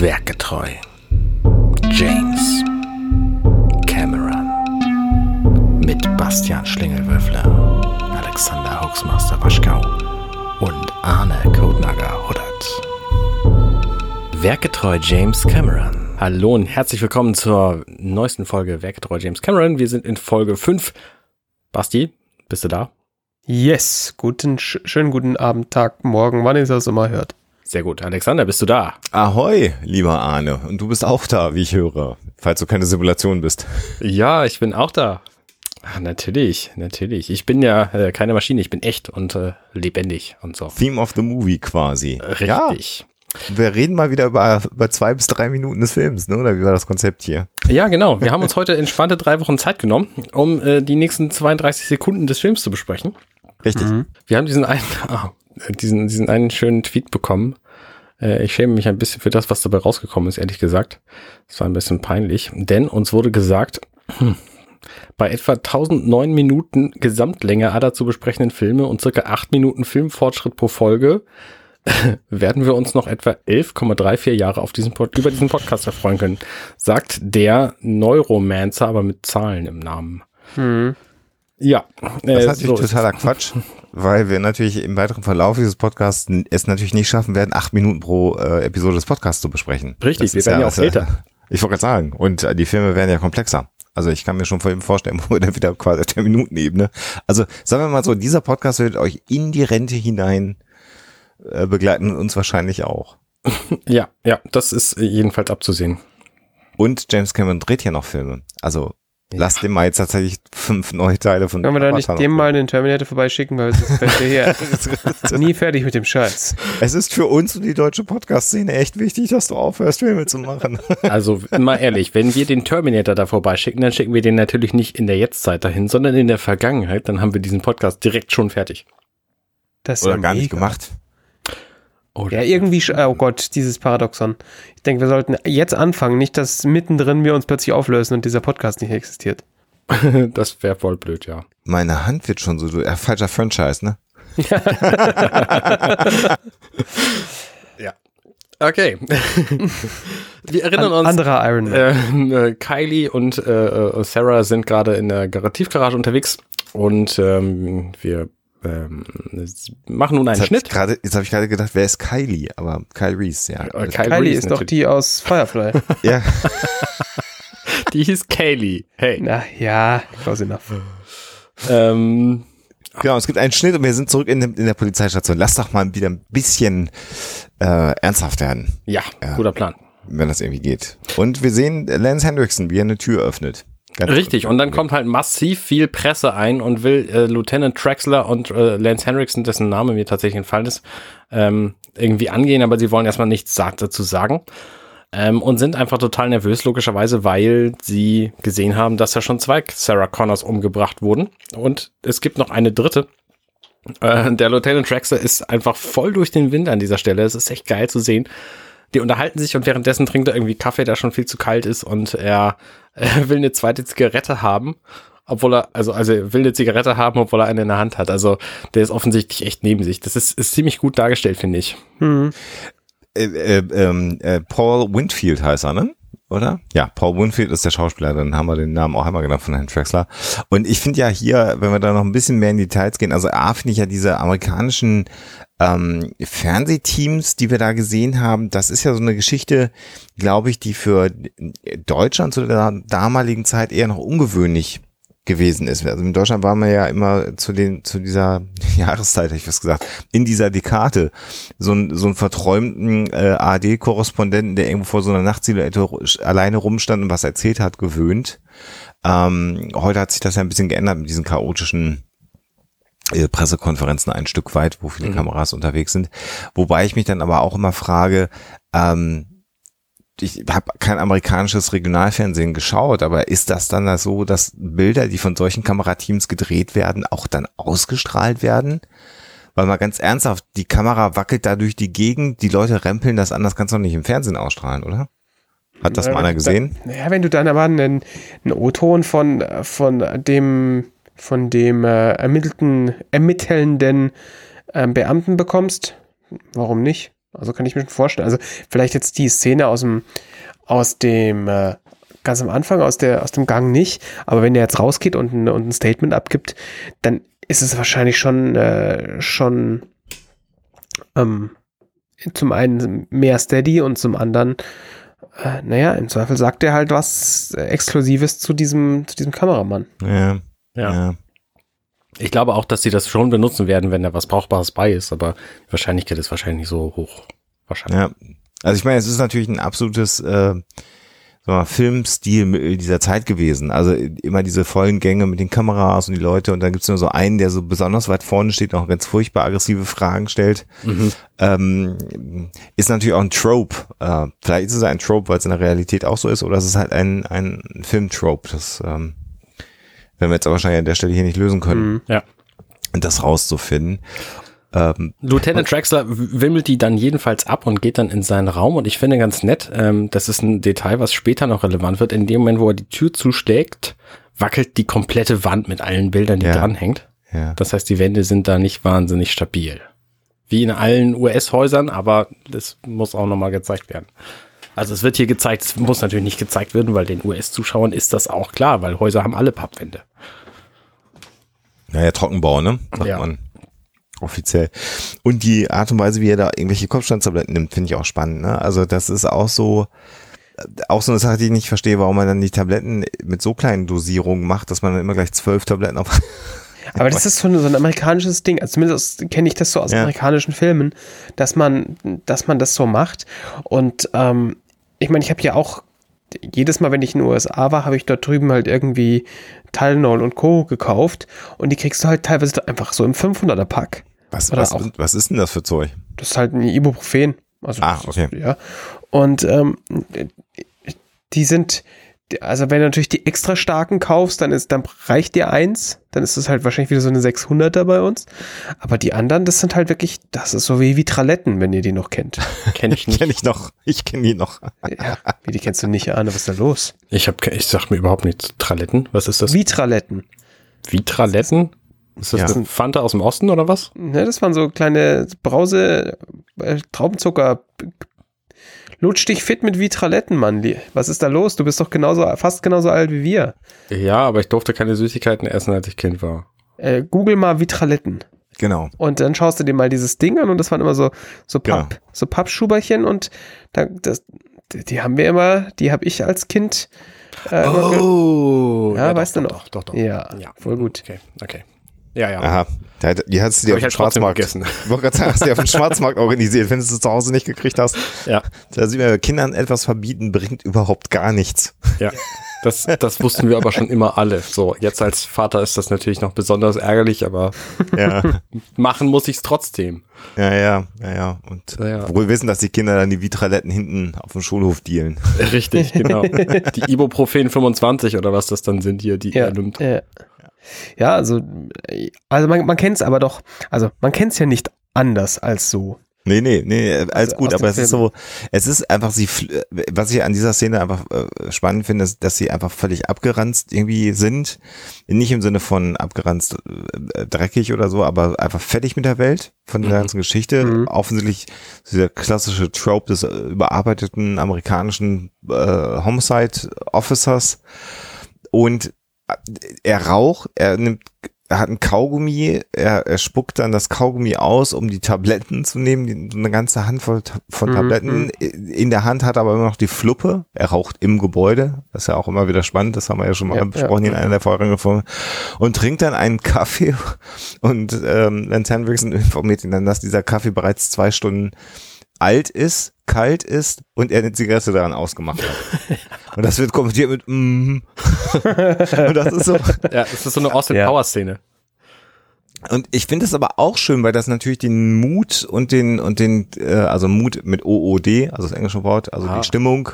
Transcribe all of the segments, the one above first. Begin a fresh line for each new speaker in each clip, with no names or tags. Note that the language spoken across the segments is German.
Werketreu. James Cameron. Mit Bastian Schlingelwürfler, Alexander Hoaxmaster Waschkau und Arne Kodnager Huddert. Werketreu James Cameron. Hallo und herzlich willkommen zur neuesten Folge Werketreu James Cameron. Wir sind in Folge 5. Basti, bist du da?
Yes, guten, sch schönen guten Abend, Tag, Morgen, wann ihr das immer hört.
Sehr gut. Alexander, bist du da?
Ahoi, lieber Arne. Und du bist auch da, wie ich höre, falls du keine Simulation bist.
Ja, ich bin auch da. Ach, natürlich, natürlich. Ich bin ja äh, keine Maschine, ich bin echt und äh, lebendig und so.
Theme of the Movie quasi.
Richtig.
Ja, wir reden mal wieder über, über zwei bis drei Minuten des Films, ne? oder wie war das Konzept hier?
Ja, genau. Wir haben uns heute entspannte drei Wochen Zeit genommen, um äh, die nächsten 32 Sekunden des Films zu besprechen.
Richtig. Mhm.
Wir haben diesen einen, oh, diesen, diesen einen schönen Tweet bekommen. Äh, ich schäme mich ein bisschen für das, was dabei rausgekommen ist, ehrlich gesagt. Das war ein bisschen peinlich, denn uns wurde gesagt, hm, bei etwa 1009 Minuten Gesamtlänge aller zu besprechenden Filme und circa 8 Minuten Filmfortschritt pro Folge werden wir uns noch etwa 11,34 Jahre auf diesen Pod über diesen Podcast erfreuen können, sagt der Neuromancer, aber mit Zahlen im Namen. Hm.
Ja. Äh, das ist natürlich so totaler Quatsch, weil wir natürlich im weiteren Verlauf dieses Podcasts es natürlich nicht schaffen werden, acht Minuten pro äh, Episode des Podcasts zu besprechen.
Richtig, das wir werden ja, auch älter.
Ich wollte gerade sagen, und äh, die Filme werden ja komplexer. Also ich kann mir schon vorstellen, wo wir dann wieder quasi auf der Minutenebene. Also sagen wir mal so, dieser Podcast wird euch in die Rente hinein äh, begleiten und uns wahrscheinlich auch.
ja, ja, das ist jedenfalls abzusehen.
Und James Cameron dreht ja noch Filme. Also Lass dem mal jetzt tatsächlich fünf neue Teile von
Können wir da nicht dem mal den Terminator vorbeischicken, weil sonst fällt der hier nie fertig mit dem Scheiß.
Es ist für uns und die deutsche Podcast-Szene echt wichtig, dass du aufhörst, Filme zu machen.
Also, mal ehrlich, wenn wir den Terminator da vorbeischicken, dann schicken wir den natürlich nicht in der Jetztzeit dahin, sondern in der Vergangenheit. Dann haben wir diesen Podcast direkt schon fertig.
Das Oder ja gar mega. nicht gemacht.
Oder ja, irgendwie, oh Gott, dieses Paradoxon. Ich denke, wir sollten jetzt anfangen, nicht, dass mittendrin wir uns plötzlich auflösen und dieser Podcast nicht existiert.
das wäre voll blöd, ja.
Meine Hand wird schon so, du, äh, falscher Franchise, ne?
ja. Okay. Wir erinnern
uns. Anderer Iron
Man. Äh, äh, Kylie und äh, äh, Sarah sind gerade in der Tiefgarage unterwegs und ähm, wir ähm, machen nun einen
jetzt
Schnitt.
Grade, jetzt habe ich gerade gedacht, wer ist Kylie? Aber Kyle Reese, ja.
Äh, Kyle Kylie Reese ist natürlich. doch die aus Firefly.
ja.
die hieß Kaylee. Hey.
Na ja, close enough.
Ähm, genau, es gibt einen Schnitt und wir sind zurück in, in der Polizeistation. Lass doch mal wieder ein bisschen äh, ernsthaft werden.
Ja, ja, guter Plan.
Wenn das irgendwie geht. Und wir sehen Lance Hendrickson, wie er eine Tür öffnet.
Ganz Richtig, und dann kommt halt massiv viel Presse ein und will äh, Lieutenant Traxler und äh, Lance Henriksen, dessen Name mir tatsächlich entfallen ist, ähm, irgendwie angehen, aber sie wollen erstmal nichts dazu sagen. Ähm, und sind einfach total nervös, logischerweise, weil sie gesehen haben, dass ja schon zwei Sarah Connors umgebracht wurden. Und es gibt noch eine dritte. Äh, der Lieutenant Traxler ist einfach voll durch den Wind an dieser Stelle. Es ist echt geil zu sehen. Die unterhalten sich und währenddessen trinkt er irgendwie Kaffee, der schon viel zu kalt ist und er, er will eine zweite Zigarette haben obwohl er, also, also er will eine Zigarette haben, obwohl er eine in der Hand hat. Also der ist offensichtlich echt neben sich. Das ist, ist ziemlich gut dargestellt, finde ich.
Hm. Äh, äh, ähm, äh, Paul Winfield heißt er, ne? Oder? Ja, Paul Winfield ist der Schauspieler, dann haben wir den Namen auch einmal genannt von Herrn Traxler. Und ich finde ja hier, wenn wir da noch ein bisschen mehr in Details gehen, also A finde ich ja diese amerikanischen ähm, Fernsehteams, die wir da gesehen haben, das ist ja so eine Geschichte, glaube ich, die für Deutschland zu der damaligen Zeit eher noch ungewöhnlich gewesen ist. Also in Deutschland waren wir ja immer zu den zu dieser Jahreszeit, hätte ich was gesagt, in dieser Dekade so ein so ein verträumten äh, AD-Korrespondenten, der irgendwo vor so einer Nachtsilhouette alleine rumstand und was erzählt hat, gewöhnt. Ähm, heute hat sich das ja ein bisschen geändert mit diesen chaotischen Pressekonferenzen ein Stück weit, wo viele mhm. Kameras unterwegs sind. Wobei ich mich dann aber auch immer frage, ähm, ich habe kein amerikanisches Regionalfernsehen geschaut, aber ist das dann so, dass Bilder, die von solchen Kamerateams gedreht werden, auch dann ausgestrahlt werden? Weil mal ganz ernsthaft, die Kamera wackelt da durch die Gegend, die Leute rempeln das an, das kannst du doch nicht im Fernsehen ausstrahlen, oder? Hat das ja, mal einer gesehen?
ja, wenn du dann aber einen, einen O-Ton von, von dem, von dem äh, ermittelten, ermittelnden äh, Beamten bekommst, warum nicht? Also kann ich mir schon vorstellen. Also vielleicht jetzt die Szene aus dem, aus dem, äh, ganz am Anfang, aus, der, aus dem Gang nicht, aber wenn er jetzt rausgeht und ein, und ein Statement abgibt, dann ist es wahrscheinlich schon, äh, schon ähm, zum einen mehr steady und zum anderen, äh, naja, im Zweifel sagt er halt was Exklusives zu diesem, zu diesem Kameramann.
Ja.
Ja.
ja.
Ich glaube auch, dass sie das schon benutzen werden, wenn da was Brauchbares bei ist, aber die Wahrscheinlichkeit ist wahrscheinlich nicht so hoch. Wahrscheinlich.
Ja. Also ich meine, es ist natürlich ein absolutes äh, mal, Filmstil dieser Zeit gewesen. Also immer diese vollen Gänge mit den Kameras und die Leute und dann gibt's nur so einen, der so besonders weit vorne steht und auch ganz furchtbar aggressive Fragen stellt.
Mhm.
Ähm, ist natürlich auch ein Trope. Äh, vielleicht ist es ein Trope, weil es in der Realität auch so ist, oder es ist halt ein, ein Filmtrope. Das ähm, werden wir jetzt aber wahrscheinlich an der Stelle hier nicht lösen können.
Mhm.
Ja.
Das rauszufinden. Ähm,
Lieutenant Traxler wimmelt die dann jedenfalls ab und geht dann in seinen Raum und ich finde ganz nett, ähm, das ist ein Detail, was später noch relevant wird. In dem Moment, wo er die Tür zuschlägt, wackelt die komplette Wand mit allen Bildern, die
Ja.
dranhängt.
ja.
Das heißt, die Wände sind da nicht wahnsinnig stabil. Wie in allen US-Häusern, aber das muss auch nochmal gezeigt werden. Also es wird hier gezeigt, es muss natürlich nicht gezeigt werden, weil den US-Zuschauern ist das auch klar, weil Häuser haben alle Pappwände.
Naja, Trockenbau, ne? Sagt
Ja.
man offiziell. Und die Art und Weise, wie er da irgendwelche Kopfstandstabletten nimmt, finde ich auch spannend. Ne? Also das ist auch so, äh, auch so eine Sache, die ich nicht verstehe, warum man dann die Tabletten mit so kleinen Dosierungen macht, dass man dann immer gleich zwölf Tabletten auf.
Aber das ist so ein, so ein amerikanisches Ding. Also zumindest kenne ich das so aus
Ja.
amerikanischen Filmen, dass man, dass man das so macht. Und ähm, ich meine, ich habe ja auch jedes Mal, wenn ich in den USA war, habe ich dort drüben halt irgendwie Tylenol und Co. gekauft. Und die kriegst du halt teilweise einfach so im 500er Pack.
Was, was,
auch-
was ist denn das für Zeug?
Das ist halt ein Ibuprofen. Also,
Ah, okay.
Ist, ja. Und ähm, die sind, also wenn du natürlich die extra starken kaufst, dann ist, dann reicht dir eins, dann ist es halt wahrscheinlich wieder so eine 600er bei uns. Aber die anderen, das sind halt wirklich, das ist so wie Vitraletten, wenn ihr die noch kennt.
Kenne ich nicht.
Kenn ich noch. Ich kenne die noch.
ja, wie die kennst du nicht, Arne, was ist da los?
Ich hab, ich sag mir überhaupt nichts. Traletten? Was ist das?
Vitraletten.
Vitraletten? Ist das
Ja.
eine Fanta aus dem Osten oder was?
Ne, das waren so kleine Brause, äh, Traubenzucker, lutsch dich fit mit Vitraletten, Mann. Was ist da los? Du bist doch genauso, fast genauso alt wie wir.
Ja, aber ich durfte keine Süßigkeiten essen, als ich Kind war.
Äh, Google mal Vitraletten.
Genau.
Und dann schaust du dir mal dieses Ding an und das waren immer so, so Papp, so Pappschuberchen und da, das, die haben wir immer, die habe ich als Kind. Äh,
Oh,
Ja,
doch,
weißt du
doch,
noch?
Doch, doch, doch.
Ja, voll gut.
Okay, okay. Ja, ja.
Aha. Da- Die hast du dir auf dem
halt
Schwarzmarkt.
gegessen.
Ich wollte gerade sagen, hast du dir auf dem Schwarzmarkt organisiert, wenn du es zu Hause nicht gekriegt hast.
Ja,
Da sieht man, Kindern etwas verbieten bringt überhaupt gar nichts.
ja. Das, das wussten wir aber schon immer alle. So, jetzt als Vater ist das natürlich noch besonders ärgerlich, aber
Ja.
machen muss ich es trotzdem.
Ja, ja, ja, ja. Und
Ja, ja.
wir wissen, dass die Kinder dann die Vitraletten hinten auf dem Schulhof dealen.
Richtig, genau. Die Ibuprofen 25 oder was das dann sind hier, die
Ja,
er nimmt.
ja. Ja also, äh, also man, man kennt es aber doch, also man kennt es ja nicht anders als so.
Nee, nee, nee, alles
Also
gut, aber es ist
Film.
so, es ist einfach sie, fl- was ich an dieser Szene einfach äh, spannend finde, ist, dass sie einfach völlig abgeranzt irgendwie sind. Nicht im Sinne von abgeranzt äh, dreckig oder so, aber einfach fertig mit der Welt, von der
Mhm.
ganzen Geschichte.
Mhm.
Offensichtlich dieser klassische Trope des äh, überarbeiteten amerikanischen äh, Homicide Officers. Und äh, er raucht, er nimmt er hat ein Kaugummi, er, er spuckt dann das Kaugummi aus, um die Tabletten zu nehmen, die, eine ganze Handvoll von
Mhm,
Tabletten. In der Hand hat er aber immer noch die Fluppe. Er raucht im Gebäude. Das ist ja auch immer wieder spannend. Das haben wir ja schon mal
Ja,
besprochen
ja.
in einer der vorherigen Folgen. Und trinkt dann einen Kaffee. Und ähm, Lance Henriksen informiert ihn dann, dass dieser Kaffee bereits zwei Stunden alt ist, kalt ist und er eine Zigarette daran ausgemacht hat. Und das wird kommentiert mit mm. Und das ist so,
Ja, es ist so eine Austin
Ja.
Power Szene.
Und ich finde es aber auch schön, weil das natürlich den Mut und den und den äh, also Mut mit OOD, also das englische Wort, also
Ah.
die Stimmung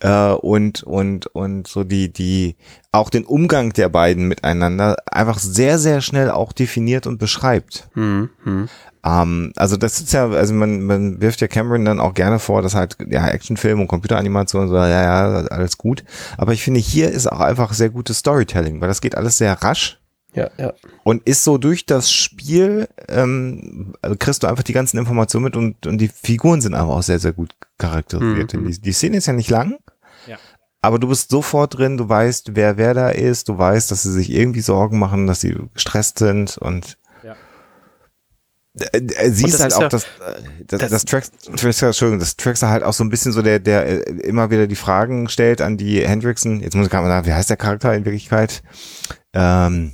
äh, und und und so die die auch den Umgang der beiden miteinander einfach sehr sehr schnell auch definiert und beschreibt.
Hm, hm.
Ähm, also das ist ja, also man, man wirft ja Cameron dann auch gerne vor, dass halt ja Actionfilm und Computeranimation und so, ja, ja, alles gut. Aber ich finde, hier ist auch einfach sehr gutes Storytelling, weil das geht alles sehr rasch.
Ja, ja.
Und ist so durch das Spiel, ähm, kriegst du einfach die ganzen Informationen mit und, und die Figuren sind aber auch sehr, sehr gut charakterisiert.
Mhm.
Die, die Szene ist ja nicht lang.
Ja.
Aber du bist sofort drin, du weißt, wer wer da ist, du weißt, dass sie sich irgendwie Sorgen machen, dass sie gestresst sind und siehst
das
halt
ist
auch,
ja-
dass, äh, das,
das-
Trax, Entschuldigung, das Traxler halt auch so ein bisschen so der, der äh, immer wieder die Fragen stellt an die Hendrickson. Jetzt muss ich gerade mal sagen, wie heißt der Charakter in Wirklichkeit? Ähm,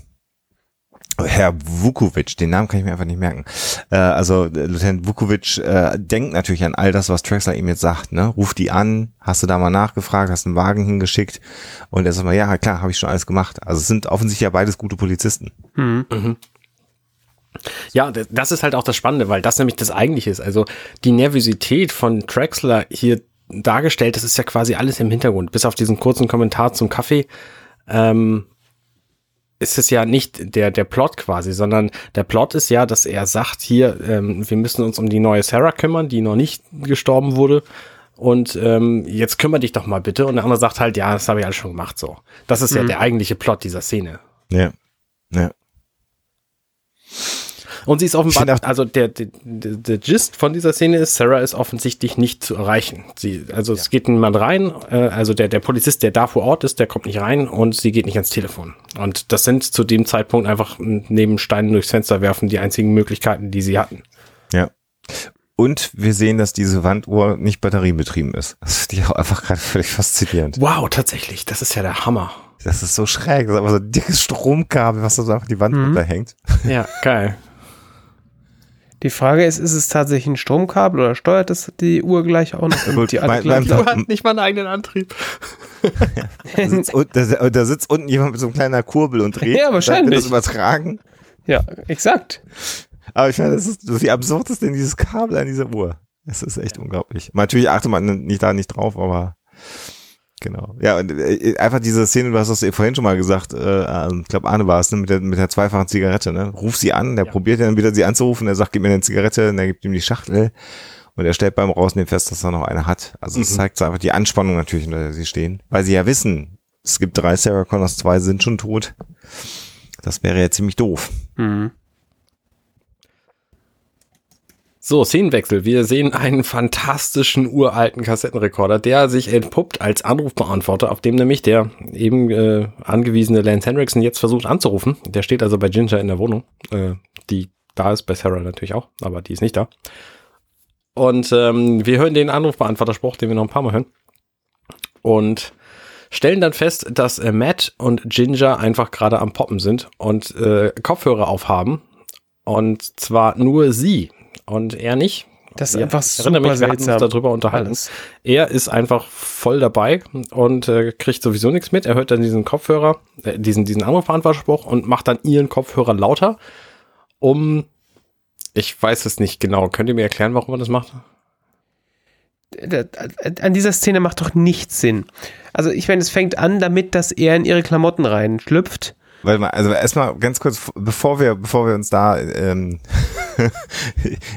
Herr Vukovic, den Namen kann ich mir einfach nicht merken. Äh, also äh, Lieutenant Vukovic äh, denkt natürlich an all das, was Traxler ihm jetzt sagt. Ne? Ruft die an, hast du da mal nachgefragt, hast einen Wagen hingeschickt und er sagt mal, ja klar, habe ich schon alles gemacht. Also es sind offensichtlich ja beides gute Polizisten.
Mhm.
Ja, das ist halt auch das Spannende, weil das nämlich das eigentliche ist. Also die Nervosität von Traxler hier dargestellt, das ist ja quasi alles im Hintergrund. Bis auf diesen kurzen Kommentar zum Kaffee ähm, ist es ja nicht der, der Plot quasi, sondern der Plot ist ja, dass er sagt hier, ähm, wir müssen uns um die neue Sarah kümmern, die noch nicht gestorben wurde. Und ähm, jetzt kümmere dich doch mal bitte. Und der andere sagt halt, ja, das habe ich alles schon gemacht. So, das ist ja der eigentliche Plot dieser Szene.
Ja. Ja.
Und sie ist offenbar, also der, der, der, der Gist von dieser Szene ist, Sarah ist offensichtlich nicht zu erreichen. Sie, also es geht niemand rein, äh, also der, der Polizist, der da vor Ort ist, der kommt nicht rein und sie geht nicht ans Telefon. Und das sind zu dem Zeitpunkt einfach neben Steinen durchs Fenster werfen die einzigen Möglichkeiten, die sie hatten.
Ja. Und wir sehen, dass diese Wanduhr nicht batteriebetrieben ist. Das finde ich auch einfach gerade völlig faszinierend.
Wow, tatsächlich, das ist ja der Hammer.
Das ist so schräg. Das ist einfach so ein dickes Stromkabel, was da so einfach die Wand
Mhm.
runterhängt.
Ja, geil.
Die Frage ist, ist es tatsächlich ein Stromkabel oder steuert es die Uhr gleich auch noch?
gut,
die alle gleich
mein-
laufen?
nicht mal einen eigenen Antrieb.
Da sitzt, da, da sitzt unten jemand mit so einem kleiner Kurbel und dreht.
Ja, wahrscheinlich.
Dann wird das übertragen.
ja, exakt.
Aber ich meine, das ist, wie absurd ist denn dieses Kabel an dieser Uhr. Das ist echt unglaublich. Natürlich achtet man nicht da nicht drauf, aber genau. Ja, und äh, einfach diese Szene, du hast das vorhin schon mal gesagt, äh, ich glaube Arne war es, ne, mit der, mit der zweifachen Zigarette, ne? Ruf sie an, der
Ja.
probiert dann wieder sie anzurufen, er sagt, gib mir eine Zigarette, und er gibt ihm die Schachtel und er stellt beim Rausnehmen fest, dass er noch eine hat. Also es
Mhm.
zeigt so einfach die Anspannung natürlich, unter der sie stehen, weil sie ja wissen, es gibt drei Sarah Connors, zwei sind schon tot. Das wäre ja ziemlich doof.
Mhm.
So, Szenenwechsel. Wir sehen einen fantastischen uralten Kassettenrekorder, der sich entpuppt als Anrufbeantworter, auf dem nämlich der eben äh, angewiesene Lance Henriksen jetzt versucht anzurufen. Der steht also bei Ginger in der Wohnung, äh, die da ist, bei Sarah natürlich auch, aber die ist nicht da. Und ähm, wir hören den Anrufbeantworterspruch, den wir noch ein paar Mal hören. Und stellen dann fest, dass äh, Matt und Ginger einfach gerade am Poppen sind und äh, Kopfhörer aufhaben. Und zwar nur sie und er nicht.
Das ist
Ja,
einfach
ich erinnere
super
mich, wir hatten uns darüber unterhalten.
Alles.
Er ist einfach voll dabei und äh, kriegt sowieso nichts mit. Er hört dann diesen Kopfhörer, äh, diesen, diesen Anrufbeantworterspruch und macht dann ihren Kopfhörer lauter, um, ich weiß es nicht genau. Könnt ihr mir erklären, warum er das macht?
An dieser Szene macht doch nichts Sinn. Also ich meine, es fängt an damit, dass er in ihre Klamotten reinschlüpft.
Warte mal, also erstmal ganz kurz, bevor wir, bevor wir uns da, ähm,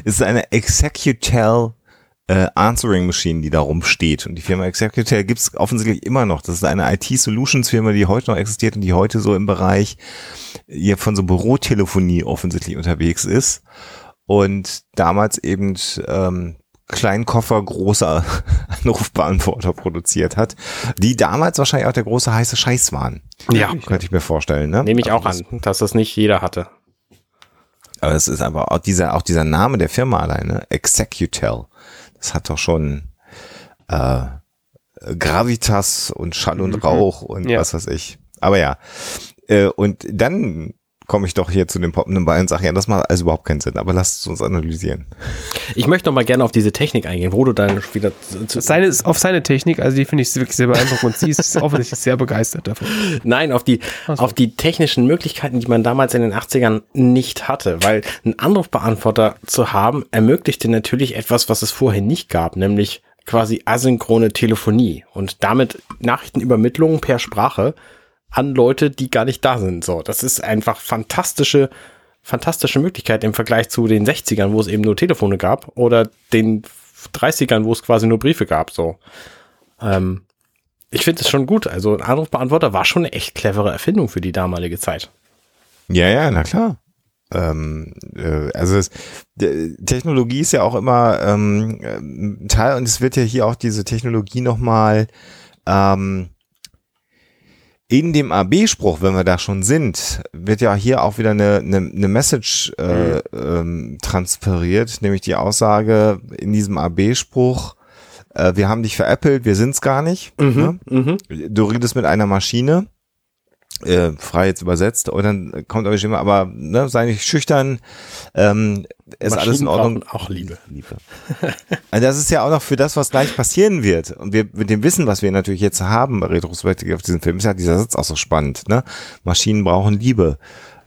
es ist eine Executel äh, Answering Machine, die da rumsteht. Und die Firma Executel gibt's offensichtlich immer noch. Das ist eine IT-Solutions-Firma, die heute noch existiert und die heute so im Bereich hier von so Bürotelefonie offensichtlich unterwegs ist. Und damals eben ähm, Kleinkoffer großer Anrufbeantworter produziert hat, die damals wahrscheinlich auch der große heiße Scheiß waren.
Ja.
Könnte ich mir vorstellen, ne?
Nehme ich auch
Also
an, dass das nicht jeder hatte.
Aber es ist einfach auch dieser, auch dieser Name der Firma alleine, Executel, das hat doch schon äh, Gravitas und Schall und Rauch und
Ja.
was weiß ich. Aber ja. Äh, und dann komme ich doch hier zu dem poppenden Ball und sage, ja, das macht also überhaupt keinen Sinn, aber lasst es uns analysieren.
Ich möchte noch mal gerne auf diese Technik eingehen, wo du dann wieder zu, zu,
Seine, auf seine Technik, also die finde ich wirklich sehr beeindruckend und sie ist offensichtlich sehr begeistert davon.
Nein, auf die,
Ach so.
auf die technischen Möglichkeiten, die man damals in den 80ern nicht hatte, weil ein Anrufbeantworter zu haben, ermöglichte natürlich etwas, was es vorher nicht gab, nämlich quasi asynchrone Telefonie und damit Nachrichtenübermittlung per Sprache an Leute, die gar nicht da sind. So, das ist einfach fantastische, fantastische Möglichkeit im Vergleich zu den 60ern, wo es eben nur Telefone gab oder den 30ern, wo es quasi nur Briefe gab. So, ähm, ich finde es schon gut. Also ein Anrufbeantworter war schon eine echt clevere Erfindung für die damalige Zeit.
Ja, ja, na klar. Ähm, äh, also es, Technologie ist ja auch immer ähm, ein Teil und es wird ja hier auch diese Technologie nochmal ähm, in dem AB-Spruch, wenn wir da schon sind, wird ja hier auch wieder eine, eine, eine Message äh, ähm, transferiert, nämlich die Aussage in diesem AB-Spruch, äh, wir haben dich veräppelt, wir sind's gar nicht.
Mhm,
ne? Du redest mit einer Maschine äh, frei jetzt übersetzt und dann kommt aber immer, aber ne, sei nicht schüchtern, ähm, ist alles in Ordnung.
Auch Liebe.
Liebe. Also das ist ja auch noch für das, was gleich passieren wird. Und wir mit dem Wissen, was wir natürlich jetzt haben, retrospektiv auf diesen Film, ist ja dieser Satz auch so spannend. Ne? Maschinen brauchen Liebe.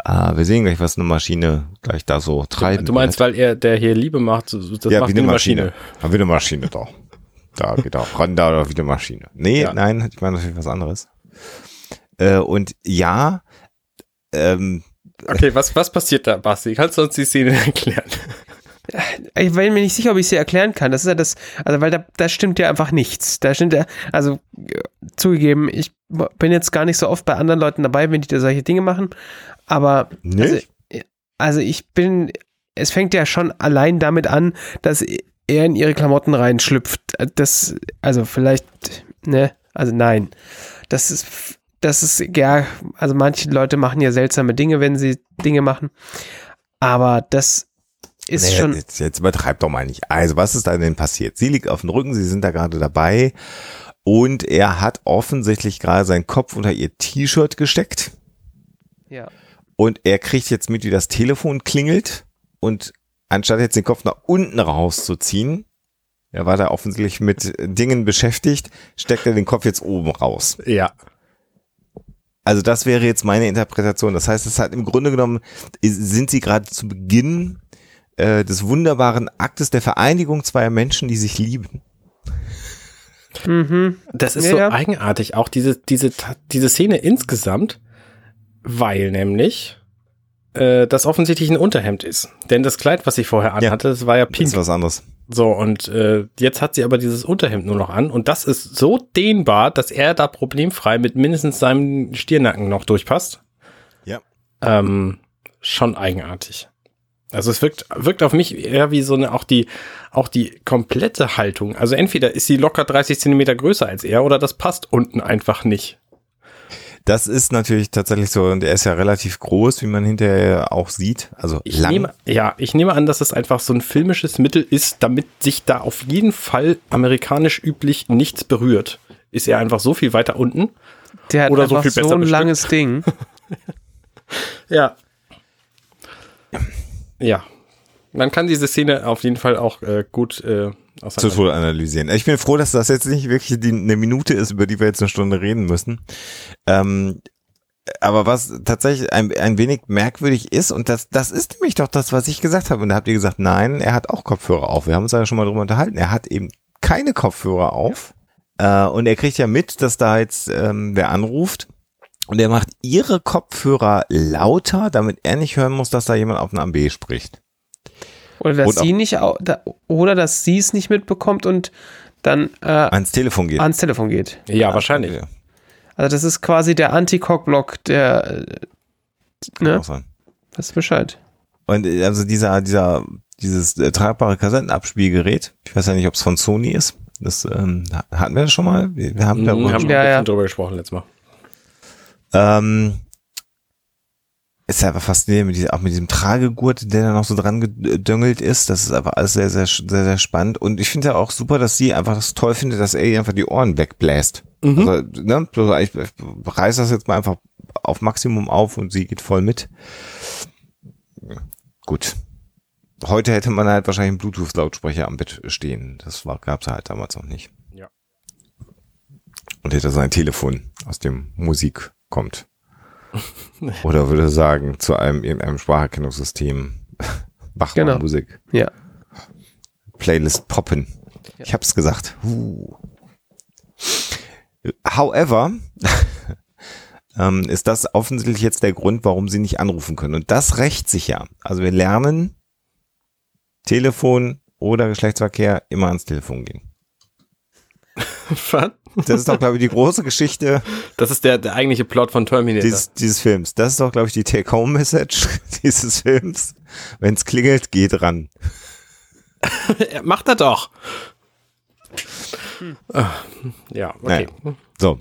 Ah, wir sehen gleich, was eine Maschine gleich da so treiben.
Du meinst, weil er, der hier Liebe macht, das
ja,
macht
wie eine
die
Maschine.
Maschine.
Ja, wie eine Maschine doch. Da geht auch ran, da oder wie eine Maschine. Nee,
Ja.
nein, ich meine natürlich was anderes. Äh, und ja, ähm,
Okay, was, was passiert da, Basti? Kannst du uns die Szene erklären?
Ich bin mir nicht sicher, ob ich sie erklären kann. Das ist ja das, also weil da, da stimmt ja einfach nichts. Da stimmt ja, also äh, zugegeben, ich bin jetzt gar nicht so oft bei anderen Leuten dabei, wenn die da solche Dinge machen. Aber
Nicht?
also, also ich bin, es fängt ja schon allein damit an, dass er in ihre Klamotten reinschlüpft. Das, also vielleicht, ne, also nein. Das ist, das ist, ja, also manche Leute machen ja seltsame Dinge, wenn sie Dinge machen. Aber das ist
Nee,
schon.
Jetzt, jetzt übertreibt doch mal nicht. Also, was ist da denn passiert? Sie liegt auf dem Rücken, sie sind da gerade dabei und er hat offensichtlich gerade seinen Kopf unter ihr T-Shirt gesteckt
Ja.
und er kriegt jetzt mit, wie das Telefon klingelt und anstatt jetzt den Kopf nach unten rauszuziehen, er war da offensichtlich mit Dingen beschäftigt, steckt er den Kopf jetzt oben raus.
Ja.
Also das wäre jetzt meine Interpretation. Das heißt, es hat im Grunde genommen, sind sie gerade zu Beginn äh, des wunderbaren Aktes der Vereinigung zweier Menschen, die sich lieben.
Mhm.
Das ist
Ja,
so
ja.
eigenartig, auch diese, diese, diese Szene insgesamt, weil nämlich äh, das offensichtlich ein Unterhemd ist. Denn das Kleid, was sie vorher anhatte, das war ja
Das
pink.
ist was anderes.
So, und äh, jetzt hat sie aber dieses Unterhemd nur noch an und das ist so dehnbar, dass er da problemfrei mit mindestens seinem Stirnacken noch durchpasst.
Ja.
Ähm, schon eigenartig. Also es wirkt, wirkt auf mich eher wie so eine, auch die, auch die komplette Haltung. Also entweder ist sie locker 30 Zentimeter größer als er oder das passt unten einfach nicht.
Das ist natürlich tatsächlich so, und er ist ja relativ groß, wie man hinterher auch sieht. Also
Ich
lang.
nehme, ja, ich nehme an, dass es einfach so ein filmisches Mittel ist, damit sich da auf jeden Fall amerikanisch üblich nichts berührt. Ist er einfach so viel weiter unten?
Der hat
Oder so viel
so,
besser
ein
bestimmt.
langes Ding.
Ja. Ja. Man kann diese Szene auf jeden Fall auch äh, gut äh,
zu. Tode analysieren. Ich bin froh, dass das jetzt nicht wirklich die, eine Minute ist, über die wir jetzt eine Stunde reden müssen. Ähm, aber was tatsächlich ein, ein wenig merkwürdig ist, und das, das ist nämlich doch das, was ich gesagt habe. Und da habt ihr gesagt, nein, er hat auch Kopfhörer auf. Wir haben uns ja schon mal drüber unterhalten. Er hat eben keine Kopfhörer auf. Äh, und er kriegt ja mit, dass da jetzt ähm, wer anruft. Und er macht ihre Kopfhörer lauter, damit er nicht hören muss, dass da jemand auf einem AB spricht.
Oder dass sie nicht, oder dass sie es nicht mitbekommt und dann äh,
Ans Telefon geht.
ans Telefon geht.
Ja, wahrscheinlich.
Ja,
Also das ist quasi der Anti-Cock-Block, der, äh,
kann
ne,
auch sein.
weißt du Bescheid.
Und äh, also dieser, dieser, dieses äh, tragbare Kassettenabspielgerät, ich weiß ja nicht, ob es von Sony ist. Das ähm, hatten wir das schon mal. Wir haben
Mhm,
darüber
haben
Ja,
ein bisschen
ja.
drüber gesprochen letztes Mal.
Ähm, ist einfach faszinierend, mit diesem, auch mit diesem Tragegurt, der da noch so dran gedöngelt ist. Das ist einfach alles sehr, sehr, sehr, sehr spannend. Und ich finde ja auch super, dass sie einfach das toll findet, dass er ihr einfach die Ohren wegbläst.
Mhm.
Also, ne, so, ich reiß das jetzt mal einfach auf Maximum auf und sie geht voll mit. Gut. Heute hätte man halt wahrscheinlich einen Bluetooth-Lautsprecher am Bett stehen. Das war, gab's halt damals noch nicht.
Ja.
Und hätte sein Telefon, aus dem Musik kommt. Oder würde sagen, zu einem irgendeinem Spracherkennungssystem. Mach mal
Genau.
Musik.
Ja.
Playlist poppen. Ich hab's gesagt. Huh. However, ähm, ist das offensichtlich jetzt der Grund, warum sie nicht anrufen können. Und das rächt sich ja. Also wir lernen, Telefon oder Geschlechtsverkehr immer ans Telefon gehen.
Was?
Das ist doch, glaube ich, die große Geschichte
Das ist der, der eigentliche Plot von Terminator.
dieses, dieses Films. Das ist doch, glaube ich, die Take-Home-Message dieses Films. Wenn es klingelt, geht ran.
Macht er doch. Ah, Ja, okay.
So.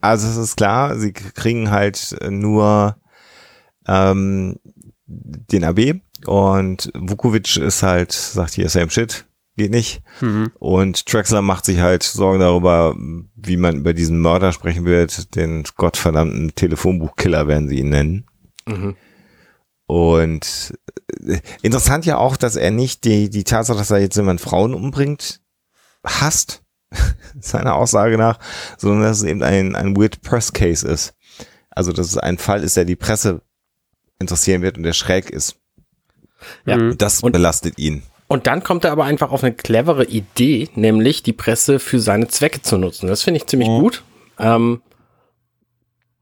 Also es ist klar, sie kriegen halt nur ähm, den AB und Vukovic ist halt, sagt hier, same shit, geht nicht.
Mhm.
Und Traxler macht sich halt Sorgen darüber, wie man über diesen Mörder sprechen wird, den gottverdammten Telefonbuchkiller werden sie ihn nennen.
Mhm.
Und äh, interessant ja auch, dass er nicht die, die Tatsache, dass er jetzt jemand Frauen umbringt, hasst, seiner Aussage nach, sondern dass es eben ein, ein Weird Press Case ist. Also, dass es ein Fall ist, der die Presse interessieren wird und der schräg ist.
Ja.
Das
Und-
belastet ihn.
Und dann kommt er aber einfach auf eine clevere Idee, nämlich die Presse für seine Zwecke zu nutzen. Das finde ich ziemlich
Mhm.
gut. Ähm,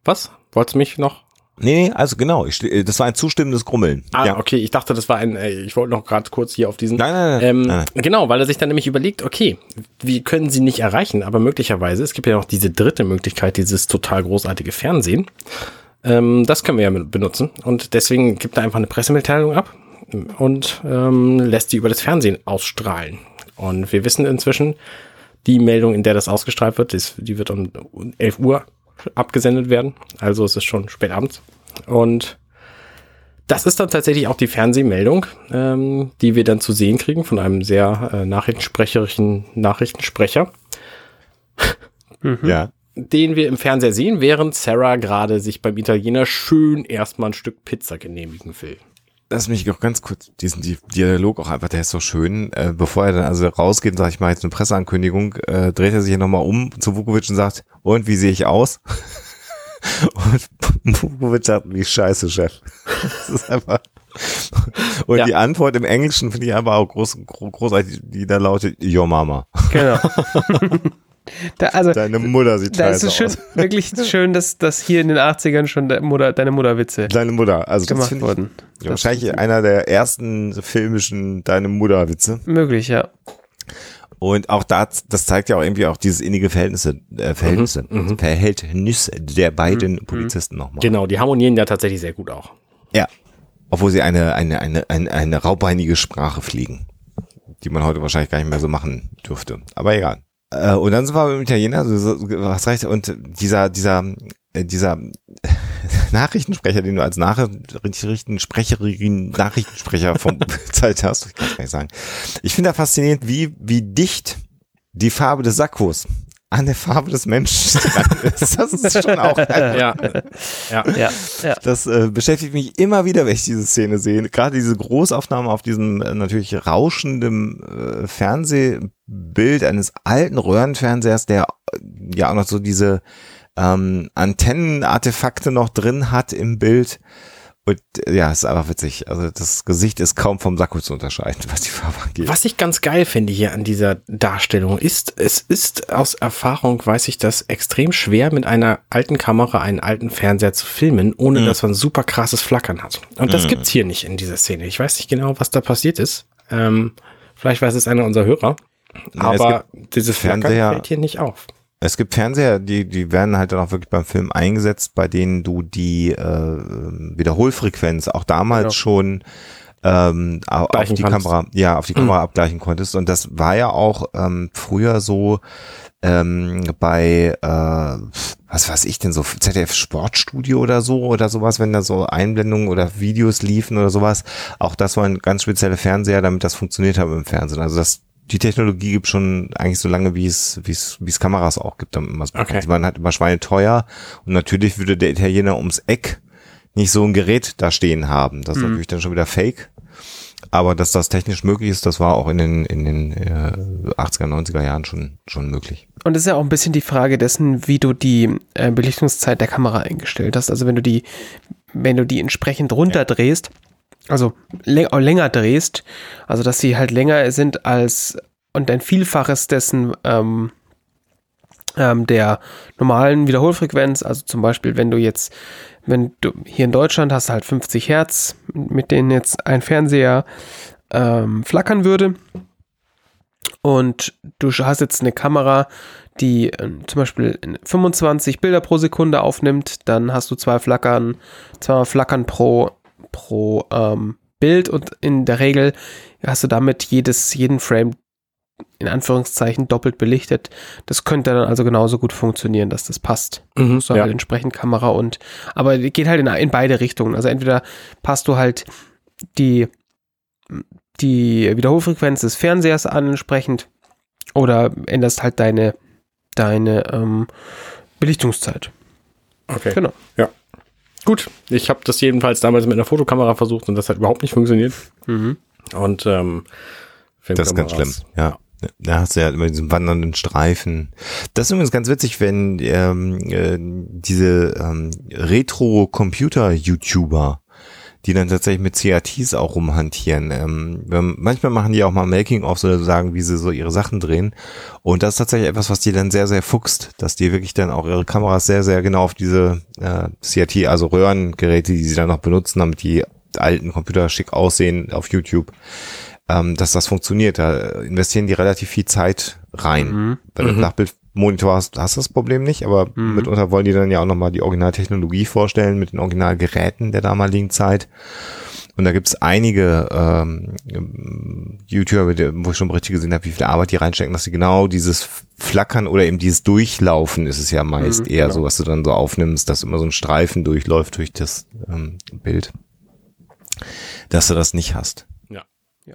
was? Wolltest du mich noch?
Nee, nee, also genau, ich, ste- das war ein zustimmendes Grummeln.
Ah,
ja.
okay, ich dachte, das war ein, äh, ich wollte noch gerade kurz hier auf diesen.
Nein, nein, nein.
Ähm,
nein,
Genau, weil er sich dann nämlich überlegt, okay, wir können sie nicht erreichen, aber möglicherweise, es gibt ja noch diese dritte Möglichkeit, dieses total großartige Fernsehen. Ähm, das können wir ja benutzen. Und deswegen gibt er einfach eine Pressemitteilung ab und ähm, lässt die über das Fernsehen ausstrahlen. Und wir wissen inzwischen, die Meldung, in der das ausgestrahlt wird, ist, die wird um 11 Uhr abgesendet werden. Also es ist schon spät abends. Und das ist dann tatsächlich auch die Fernsehmeldung, ähm, die wir dann zu sehen kriegen von einem sehr äh, nachrichtensprecherischen Nachrichtensprecher,
Ja.
den wir im Fernseher sehen, während Sarah gerade sich beim Italiener schön erstmal ein Stück Pizza genehmigen will.
Lass mich noch ganz kurz diesen Di- Dialog auch einfach, der ist so schön. Äh, bevor er dann also rausgeht und sagt, ich mache jetzt eine Presseankündigung, äh, dreht er sich hier nochmal um zu Vukovic und sagt, und wie sehe ich aus? und Vukovic sagt, wie scheiße, Chef. Das ist einfach. Und
Ja.
die Antwort im Englischen finde ich aber auch groß, gro- großartig, die da lautet, Your Mama.
Genau. Da, also,
Deine Mutter sieht
da ist
scheiße
es schön,
aus.
wirklich schön, dass, dass hier in den 80ern schon de Mutter, deine Mutterwitze
Deine Mutter. Also
gemacht
ich
wurden.
ja, wahrscheinlich einer der ersten filmischen Deine Mutter-Witze.
Möglich, ja.
Und auch da, das zeigt ja auch irgendwie auch dieses innige Verhältnisse, äh, Verhältnisse,
Mhm,
Verhältnis der beiden Polizisten nochmal.
Genau, die harmonieren ja tatsächlich sehr gut auch.
Ja. Obwohl sie eine, eine, eine, eine, eine raubeinige Sprache fliegen, die man heute wahrscheinlich gar nicht mehr so machen dürfte. Aber egal. Äh, und dann sind wir Italiener, also, so- du hast recht, und dieser, dieser, äh, dieser Nachrichtensprecher, den du als Nachrichtensprecherin, Nachrichtensprecher vom Zeit hast, ich kann es gar nicht sagen. Ich finde da faszinierend, wie, wie dicht die Farbe des Sakkos an der Farbe des Menschen dran ist. Das ist schon auch
Ja, ja.
Ja, ja.
das äh, beschäftigt mich immer wieder, wenn ich diese Szene sehe. Gerade diese Großaufnahme auf diesem äh, natürlich rauschenden äh, Fernsehbild eines alten Röhrenfernsehers, der äh, ja auch noch so diese ähm, Antennenartefakte noch drin hat im Bild. Und äh, ja, ist einfach witzig. Also das Gesicht ist kaum vom Sakko zu unterscheiden, was die Farbe angeht.
Was ich ganz geil finde hier an dieser Darstellung ist, es ist aus Erfahrung, weiß ich das, extrem schwer mit einer alten Kamera einen alten Fernseher zu filmen, ohne
Mhm.
dass man super krasses Flackern hat. Und das gibt's hier nicht in dieser Szene. Ich weiß nicht genau, was da passiert ist. Ähm, vielleicht weiß es einer unserer Hörer. Aber dieses Flackern
Fernseher-
fällt hier nicht auf.
Es gibt Fernseher, die, die werden halt dann auch wirklich beim Film eingesetzt, bei denen du die äh, Wiederholfrequenz auch damals
Genau.
schon ähm, au- auf die
kannst.
Kamera, ja, auf die Kamera abgleichen konntest. Und das war ja auch ähm, früher so ähm, bei, äh, was weiß ich denn so, ZDF Sportstudio oder so oder sowas, wenn da so Einblendungen oder Videos liefen oder sowas. Auch das waren ganz spezielle Fernseher, damit das funktioniert hat im Fernsehen. Also das die Technologie gibt schon eigentlich so lange, wie es, wie es, wie es Kameras auch gibt. damit man es bekommt.
Okay.
Die waren halt immer schweineteuer und natürlich würde der Italiener ums Eck nicht so ein Gerät da stehen haben. Das ist natürlich dann schon wieder fake. Aber dass das technisch möglich ist, das war auch in den, in den äh, 80er, 90er Jahren schon, schon möglich.
Und es ist ja auch ein bisschen die Frage dessen, wie du die äh, Belichtungszeit der Kamera eingestellt hast. Also wenn du die, wenn du die entsprechend runterdrehst, also auch länger drehst, also dass sie halt länger sind als und ein Vielfaches dessen ähm, ähm, der normalen Wiederholfrequenz, also zum Beispiel, wenn du jetzt, wenn du hier in Deutschland hast halt 50 Hertz, mit denen jetzt ein Fernseher ähm, flackern würde. und du hast jetzt eine Kamera, die äh, zum Beispiel 25 Bilder pro Sekunde aufnimmt, dann hast du zwei Flackern, zweimal Flackern pro, pro ähm, Bild und in der Regel hast du damit jedes, jeden Frame in Anführungszeichen doppelt belichtet. Das könnte dann also genauso gut funktionieren, dass das passt.
Mhm,
So halt entsprechend Kamera und, aber geht halt in, in beide Richtungen. Also entweder passt du halt die, die Wiederholfrequenz des Fernsehers an entsprechend oder änderst halt deine, deine ähm, Belichtungszeit.
Okay.
Genau.
Gut, ich habe das jedenfalls damals mit einer Fotokamera versucht und das hat überhaupt nicht funktioniert.
Mhm.
Und ähm,
Das ist ganz schlimm, ja. Da hast du ja immer diesen wandernden Streifen. Das ist übrigens ganz witzig, wenn ähm, äh, diese ähm, Retro-Computer-YouTuber, die dann tatsächlich mit CRTs auch rumhantieren. Ähm, manchmal machen die auch mal Making-ofs oder sagen, wie sie so ihre Sachen drehen. Und das ist tatsächlich etwas, was die dann sehr, sehr fuchst, dass die wirklich dann auch ihre Kameras sehr, sehr genau auf diese äh, CRT, also Röhrengeräte, die sie dann noch benutzen, damit die alten Computer schick aussehen auf YouTube, ähm, dass das funktioniert. Da investieren die relativ viel Zeit rein.
Mhm.
Bei dem Flachbildmonitor hast, hast du das Problem nicht, aber
Mhm.
mitunter wollen die dann ja auch nochmal die Originaltechnologie vorstellen mit den Originalgeräten der damaligen Zeit. Und da gibt's einige ähm, YouTuber, wo ich schon richtig gesehen habe, wie viel Arbeit die reinstecken, dass sie genau dieses Flackern oder eben dieses Durchlaufen ist es ja meist
Mhm,
eher
genau.
so, was du dann so aufnimmst, dass immer so ein Streifen durchläuft durch das ähm, Bild, dass du das nicht hast.
Ja.
Ja.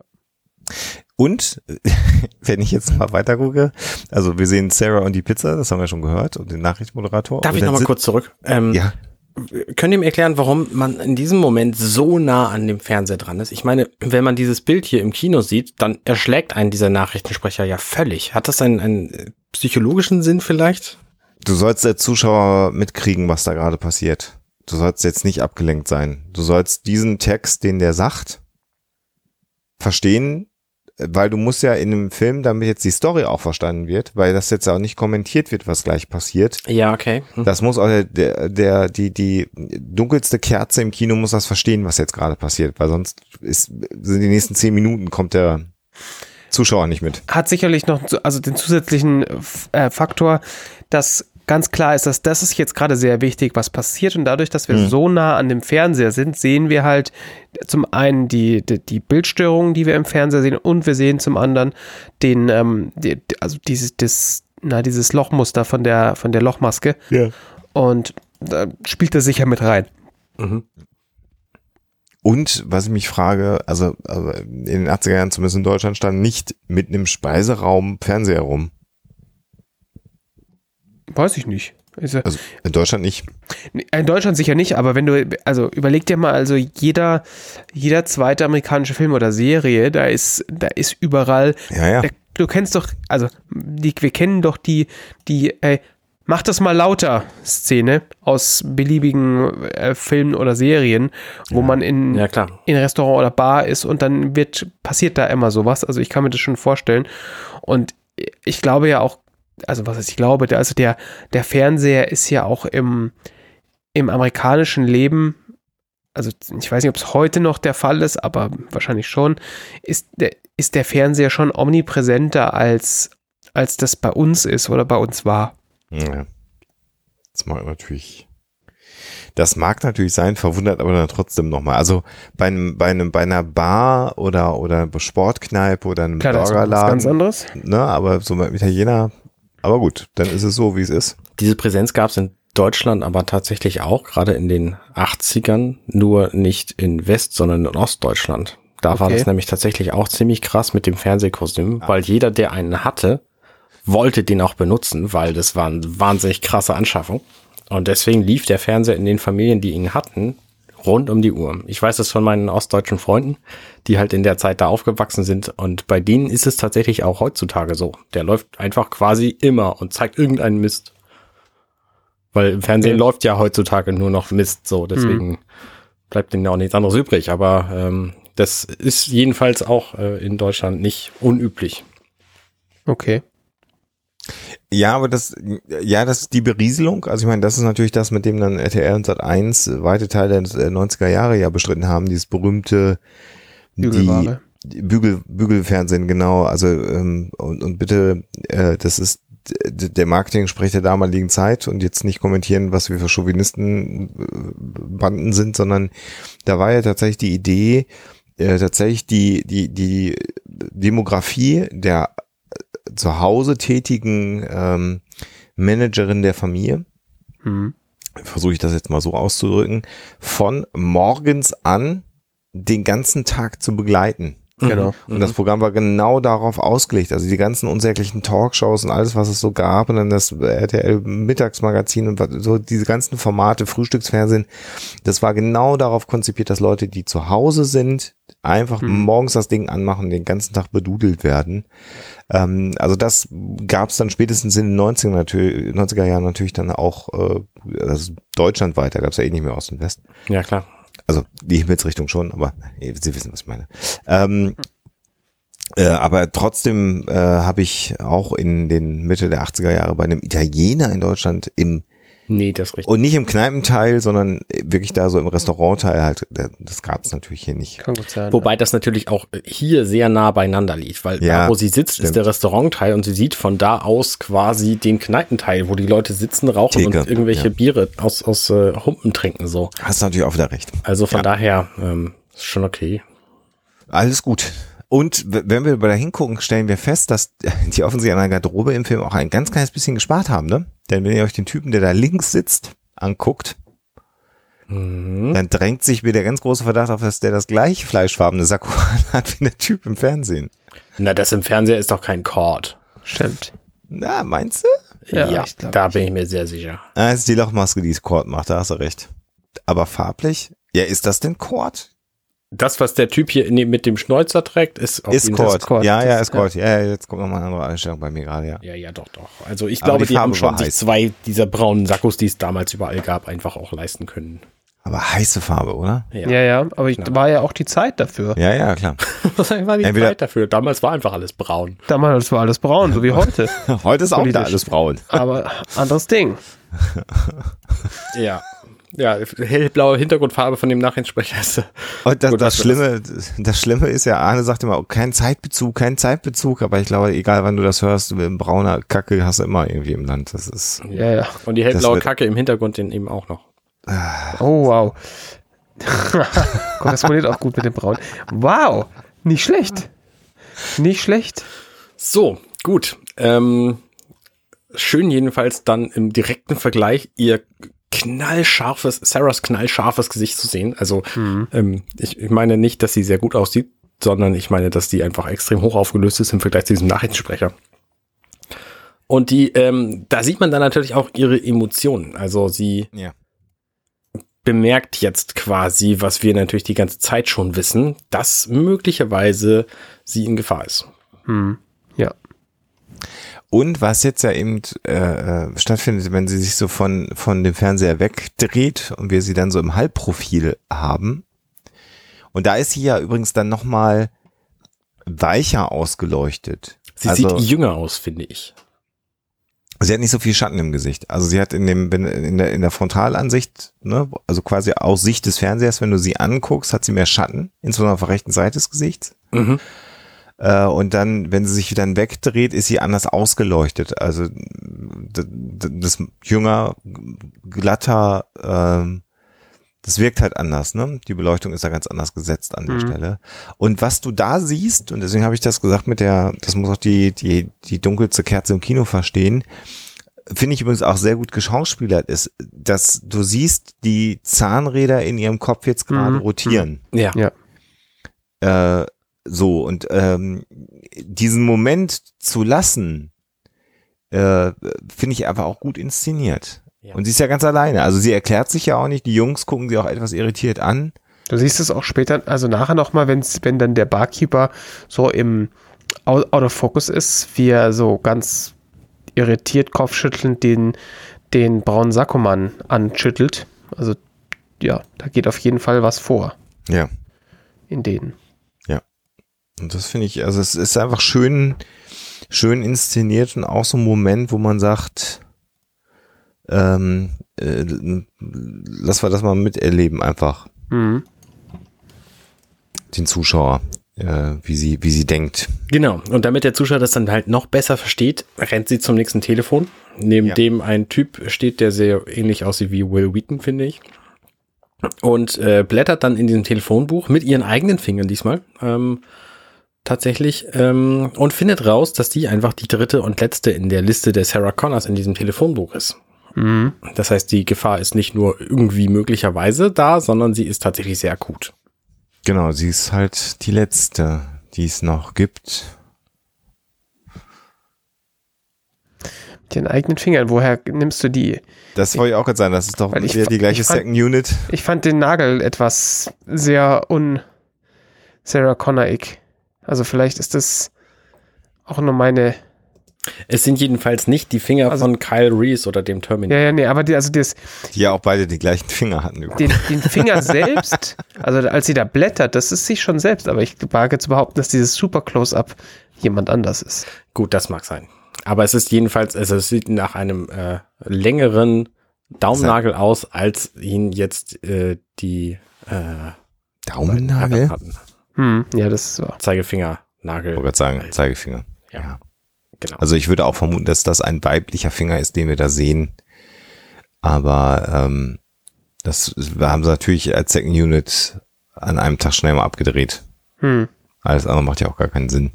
Und wenn ich jetzt mal weiter gucke, also wir sehen Sarah und die Pizza, das haben wir schon gehört, und den Nachrichtenmoderator.
Darf
und
ich
dann
noch mal
sit-
kurz zurück? Ähm,
Ja,
Könnt ihr mir erklären, warum man in diesem Moment so nah an dem Fernseher dran ist? Ich meine, wenn man dieses Bild hier im Kino sieht, dann erschlägt einen dieser Nachrichtensprecher ja völlig. Hat das einen, einen äh, psychologischen Sinn vielleicht?
du sollst als Zuschauer mitkriegen, was da gerade passiert. Du sollst jetzt nicht abgelenkt sein. Du sollst diesen Text, den der sagt, verstehen, weil du musst ja in einem Film, damit jetzt die Story auch verstanden wird, weil das jetzt auch nicht kommentiert wird, was gleich passiert.
Ja, okay. Hm.
Das muss auch der, der, der die, die dunkelste Kerze im Kino muss das verstehen, was jetzt gerade passiert, weil sonst ist, sind die nächsten zehn Minuten kommt der Zuschauer nicht mit.
hat sicherlich noch also den zusätzlichen äh, Faktor, dass ganz klar ist, dass das ist jetzt gerade sehr wichtig, was passiert und dadurch, dass wir
Mhm.
so nah an dem Fernseher sind, sehen wir halt zum einen die, die, die Bildstörungen, die wir im Fernseher sehen und wir sehen zum anderen den, ähm, die, also dieses, das, na, dieses Lochmuster von der, von der Lochmaske
Ja.
und da spielt das sicher mit rein.
Mhm.
Und was ich mich frage, also, also in den 80er Jahren, zumindest in Deutschland, stand nicht mitten im Speiseraum Fernseher rum.
Weiß ich nicht. Also,
Also in Deutschland nicht.
In Deutschland sicher nicht, aber wenn du, also überleg dir mal, also jeder, jeder zweite amerikanische Film oder Serie, da ist, da ist überall,
Ja, ja.
da, du kennst doch, also die, wir kennen doch die, die, ey, mach das mal lauter Szene aus beliebigen äh, Filmen oder Serien, wo man in,
Ja, klar.
in Restaurant oder Bar ist und dann wird, passiert da immer sowas. Also ich kann mir das schon vorstellen. Und ich glaube ja auch, also was heißt ich glaube, der, also der, der Fernseher ist ja auch im, im amerikanischen Leben, also ich weiß nicht, ob es heute noch der Fall ist, aber wahrscheinlich schon, ist der, ist der Fernseher schon omnipräsenter als, als das bei uns ist oder bei uns war.
ja. Das mag natürlich. Das mag natürlich sein, verwundert aber dann trotzdem nochmal. Also bei einem, bei einem, bei einer Bar oder, oder Sportkneipe oder einem
Klar, das ist ganz
Burgerladen,
anderes.
ne, aber so mit Italiener, aber gut, dann ist es so, wie es ist.
Diese Präsenz gab es in Deutschland aber tatsächlich auch, gerade in den 80ern, nur nicht in West, sondern in Ostdeutschland. Da war
Okay.
das nämlich tatsächlich auch ziemlich krass mit dem Fernsehkostüm, weil jeder, der einen hatte, wollte den auch benutzen, weil das war eine wahnsinnig krasse Anschaffung. Und deswegen lief der Fernseher in den Familien, die ihn hatten, rund um die Uhr. Ich weiß das von meinen ostdeutschen Freunden, die halt in der Zeit da aufgewachsen sind. Und bei denen ist es tatsächlich auch heutzutage so. Der läuft einfach quasi immer und zeigt irgendeinen Mist. Weil im Fernsehen
Ja.
läuft ja heutzutage nur noch Mist so, deswegen bleibt denen ja auch nichts anderes übrig. Aber ähm, das ist jedenfalls auch äh, in Deutschland nicht unüblich.
Okay.
Ja, aber das, ja, das ist die Berieselung. Also ich meine, das ist natürlich das, mit dem dann RTL und Sat1 weite Teile der 90er Jahre ja bestritten haben, dieses berühmte, die. Bügel, Bügelfernsehen, genau. Also ähm, und, und bitte, äh, das ist der Marketing-Sprecher der damaligen Zeit und jetzt nicht kommentieren, was wir für Chauvinisten-Banden sind, sondern da war ja tatsächlich die Idee, äh, tatsächlich die, die, die Demografie der äh, zu Hause tätigen ähm, Managerin der Familie,
Mhm.
versuche ich das jetzt mal so auszudrücken, von morgens an den ganzen Tag zu begleiten.
Genau.
Und das Programm war genau darauf ausgelegt. Also die ganzen unsäglichen Talkshows und alles, was es so gab und dann das RTL Mittagsmagazin und so diese ganzen Formate, Frühstücksfernsehen, das war genau darauf konzipiert, dass Leute, die zu Hause sind, einfach morgens das Ding anmachen den ganzen Tag bedudelt werden. Ähm, also das gab es dann spätestens in den 90er, natürlich, 90er Jahren natürlich dann auch, äh, also deutschlandweit, da gab es ja eh nicht mehr Ost und West.
Ja, klar.
Also die Himmelsrichtung schon, aber Sie wissen, was ich meine. Ähm, äh, aber trotzdem äh, habe ich auch in den Mitte der 80er Jahre bei einem Italiener in Deutschland im
Nee, das ist richtig.
und nicht im Kneipenteil, sondern wirklich da so im Restaurantteil halt. Das gab es natürlich hier nicht.
Kann gut sein.
Wobei das natürlich auch hier sehr nah beieinander liegt, weil
Ja,
da, wo sie sitzt,
stimmt.
ist der Restaurantteil und sie sieht von da aus quasi den Kneipenteil, wo die Leute sitzen, rauchen
Theke,
und irgendwelche
ja.
Biere aus, aus äh, Humpen trinken so.
Hast du natürlich auch wieder recht.
Also von
Ja.
daher ähm, ist schon okay.
Alles gut. Und wenn wir da hingucken, stellen wir fest, dass die offensichtlich an der Garderobe im Film auch ein ganz kleines bisschen gespart haben, ne? Denn wenn ihr euch den Typen, der da links sitzt, anguckt,
Mhm.
dann drängt sich mir der ganz große Verdacht auf, dass der das gleiche fleischfarbene Sakko hat wie der Typ im Fernsehen.
Na, das im Fernseher ist doch kein Cord.
Stimmt.
Na, meinst du?
Ja,
Ja,
ich glaub
da bin ich mir sehr sicher.
Ah, es ist die Lochmaske, die es Cord macht, da hast du recht. Aber farblich? Ja, ist das denn Cord?
Das, was der Typ hier mit dem Schnäuzer trägt, ist auf
Ist. Ja, ja, ist Cord. Ja, ja, jetzt kommt nochmal eine andere Einstellung bei mir gerade, ja.
Ja, ja, doch, doch. Also ich
Aber
glaube,
die
die, haben schon sich zwei dieser braunen Sakkos, die es damals überall gab, einfach auch leisten können.
Aber heiße Farbe, oder?
Ja, ja, aber ich, war ja auch die Zeit dafür.
Ja, ja, klar.
Was war die
Entweder-
Zeit dafür? Damals war einfach alles braun.
Damals war alles braun, so wie heute.
Heute ist auch wieder alles braun.
Aber anderes Ding.
Ja. Ja, hellblaue Hintergrundfarbe von dem Nachrichtensprecher ist. äh,
Und das,
Gut,
das Schlimme, das Schlimme ist ja, Arne sagt immer, oh, kein Zeitbezug, kein Zeitbezug, aber ich glaube, egal wann du das hörst, brauner Kacke hast du immer irgendwie im Land. Das ist,
Ja, ja.
Und die hellblaue
wird-
Kacke im Hintergrund den eben auch noch.
Oh, wow. Korrespondiert auch gut mit dem Braun. Wow. Nicht schlecht. Nicht schlecht.
So, gut. Ähm, schön jedenfalls dann im direkten Vergleich ihr knallscharfes, Sarahs knallscharfes Gesicht zu sehen. Also ähm, ich, ich meine nicht, dass sie sehr gut aussieht, sondern ich meine, dass die einfach extrem hoch aufgelöst ist im Vergleich zu diesem Nachrichtensprecher. Und die, ähm, da sieht man dann natürlich auch ihre Emotionen. Also sie
ja.
bemerkt jetzt quasi, was wir natürlich die ganze Zeit schon wissen, dass möglicherweise sie in Gefahr ist.
Hm. Ja.
Und was jetzt ja eben äh, äh, stattfindet, wenn sie sich so von, von dem Fernseher wegdreht und wir sie dann so im Halbprofil haben. Und da ist sie ja übrigens dann nochmal weicher ausgeleuchtet.
Sie
also,
sieht jünger aus, finde ich.
Sie hat nicht so viel Schatten im Gesicht. Also sie hat in dem in der in der Frontalansicht, ne, also quasi aus Sicht des Fernsehers, wenn du sie anguckst, hat sie mehr Schatten, insbesondere auf der rechten Seite des Gesichts.
Mhm.
Äh, und dann, wenn sie sich dann wegdreht, ist sie anders ausgeleuchtet. Also das jünger, glatter, ähm, das wirkt halt anders, ne? Die Beleuchtung ist da ganz anders gesetzt an der
Mhm.
Stelle. Und was du da siehst, und deswegen habe ich das gesagt mit der, das muss auch die, die, die dunkelste Kerze im Kino verstehen, finde ich übrigens auch sehr gut geschauspielert ist, dass du siehst die Zahnräder in ihrem Kopf jetzt gerade
Mhm.
rotieren.
Ja.
Ja.
Äh, so, und ähm, diesen Moment zu lassen, äh, finde ich einfach auch gut inszeniert.
Ja.
Und sie ist ja ganz alleine. Also sie erklärt sich ja auch nicht. Die Jungs gucken sie auch etwas irritiert an.
Du siehst es auch später, also nachher nochmal, wenn's, wenn dann der Barkeeper so im Au- Out of Focus ist, wie er so ganz irritiert, kopfschüttelnd den, den braunen Sakkomann anschüttelt. Also ja, da geht auf jeden Fall was vor
Ja.
in denen.
Und das finde ich, also es ist einfach schön, schön inszeniert und auch so ein Moment, wo man sagt, ähm, äh, lass wir das mal miterleben einfach,
Mhm.
den Zuschauer äh, wie sie, wie sie denkt.
Genau. Und damit der Zuschauer das dann halt noch besser versteht, rennt sie zum nächsten Telefon, neben
Ja.
dem ein Typ steht, der sehr ähnlich aussieht wie Will Wheaton, finde ich. Und äh, blättert dann in diesem Telefonbuch mit ihren eigenen Fingern diesmal. Ähm, tatsächlich. Ähm, und findet raus, dass die einfach die dritte und letzte in der Liste der Sarah Connors in diesem Telefonbuch ist.
Mhm.
Das heißt, die Gefahr ist nicht nur irgendwie möglicherweise da, sondern sie ist tatsächlich sehr akut.
Genau, sie ist halt die letzte, die es noch gibt.
Mit den eigenen Fingern. Woher nimmst du die?
Das wollte ich auch gerade sagen, das ist doch
ich
die gleiche
ich fand-
Second Unit.
Ich fand den Nagel etwas sehr un Sarah Connor-ig. Also vielleicht ist das auch nur meine.
Es sind jedenfalls nicht die Finger
Also-
von Kyle Reese oder dem Terminator.
Ja, ja, nee, aber die, also das,
Die ja auch beide die gleichen Finger hatten.
den, den Finger selbst, also als sie da blättert, das ist sie schon selbst, aber ich wage zu behaupten, dass dieses Super Close-Up jemand anders ist.
Gut, das mag sein. Aber es ist jedenfalls, also es sieht nach einem äh, längeren Daumennagel aus, als ihn jetzt äh, die äh,
Daumennagel?
hatten.
Hm, ja, das ist so.
Zeigefingernagel.
Ich wollte sagen, Zeigefinger.
Ja. Genau.
Also ich würde auch vermuten, dass das ein weiblicher Finger ist, den wir da sehen. Aber ähm, das wir haben sie natürlich als Second Unit an einem Tag schnell mal abgedreht.
Hm.
Alles andere macht ja auch gar keinen Sinn.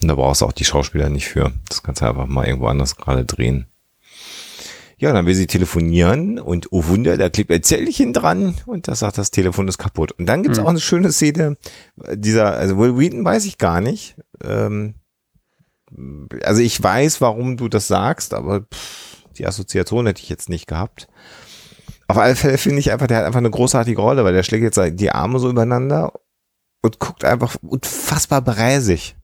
Und da brauchst du auch die Schauspieler nicht für. Das kannst du einfach mal irgendwo anders gerade drehen. Ja, dann will sie telefonieren und oh Wunder, da klebt ein Zettelchen dran und das sagt, das Telefon ist kaputt. Und dann gibt's auch eine schöne Szene, dieser, also Will Wheaton weiß ich gar nicht. Ähm, also ich weiß, warum du das sagst, aber pff, die Assoziation hätte ich jetzt nicht gehabt. Auf alle Fälle finde ich einfach, der hat einfach eine großartige Rolle, weil der schlägt jetzt die Arme so übereinander und guckt einfach unfassbar bräsig.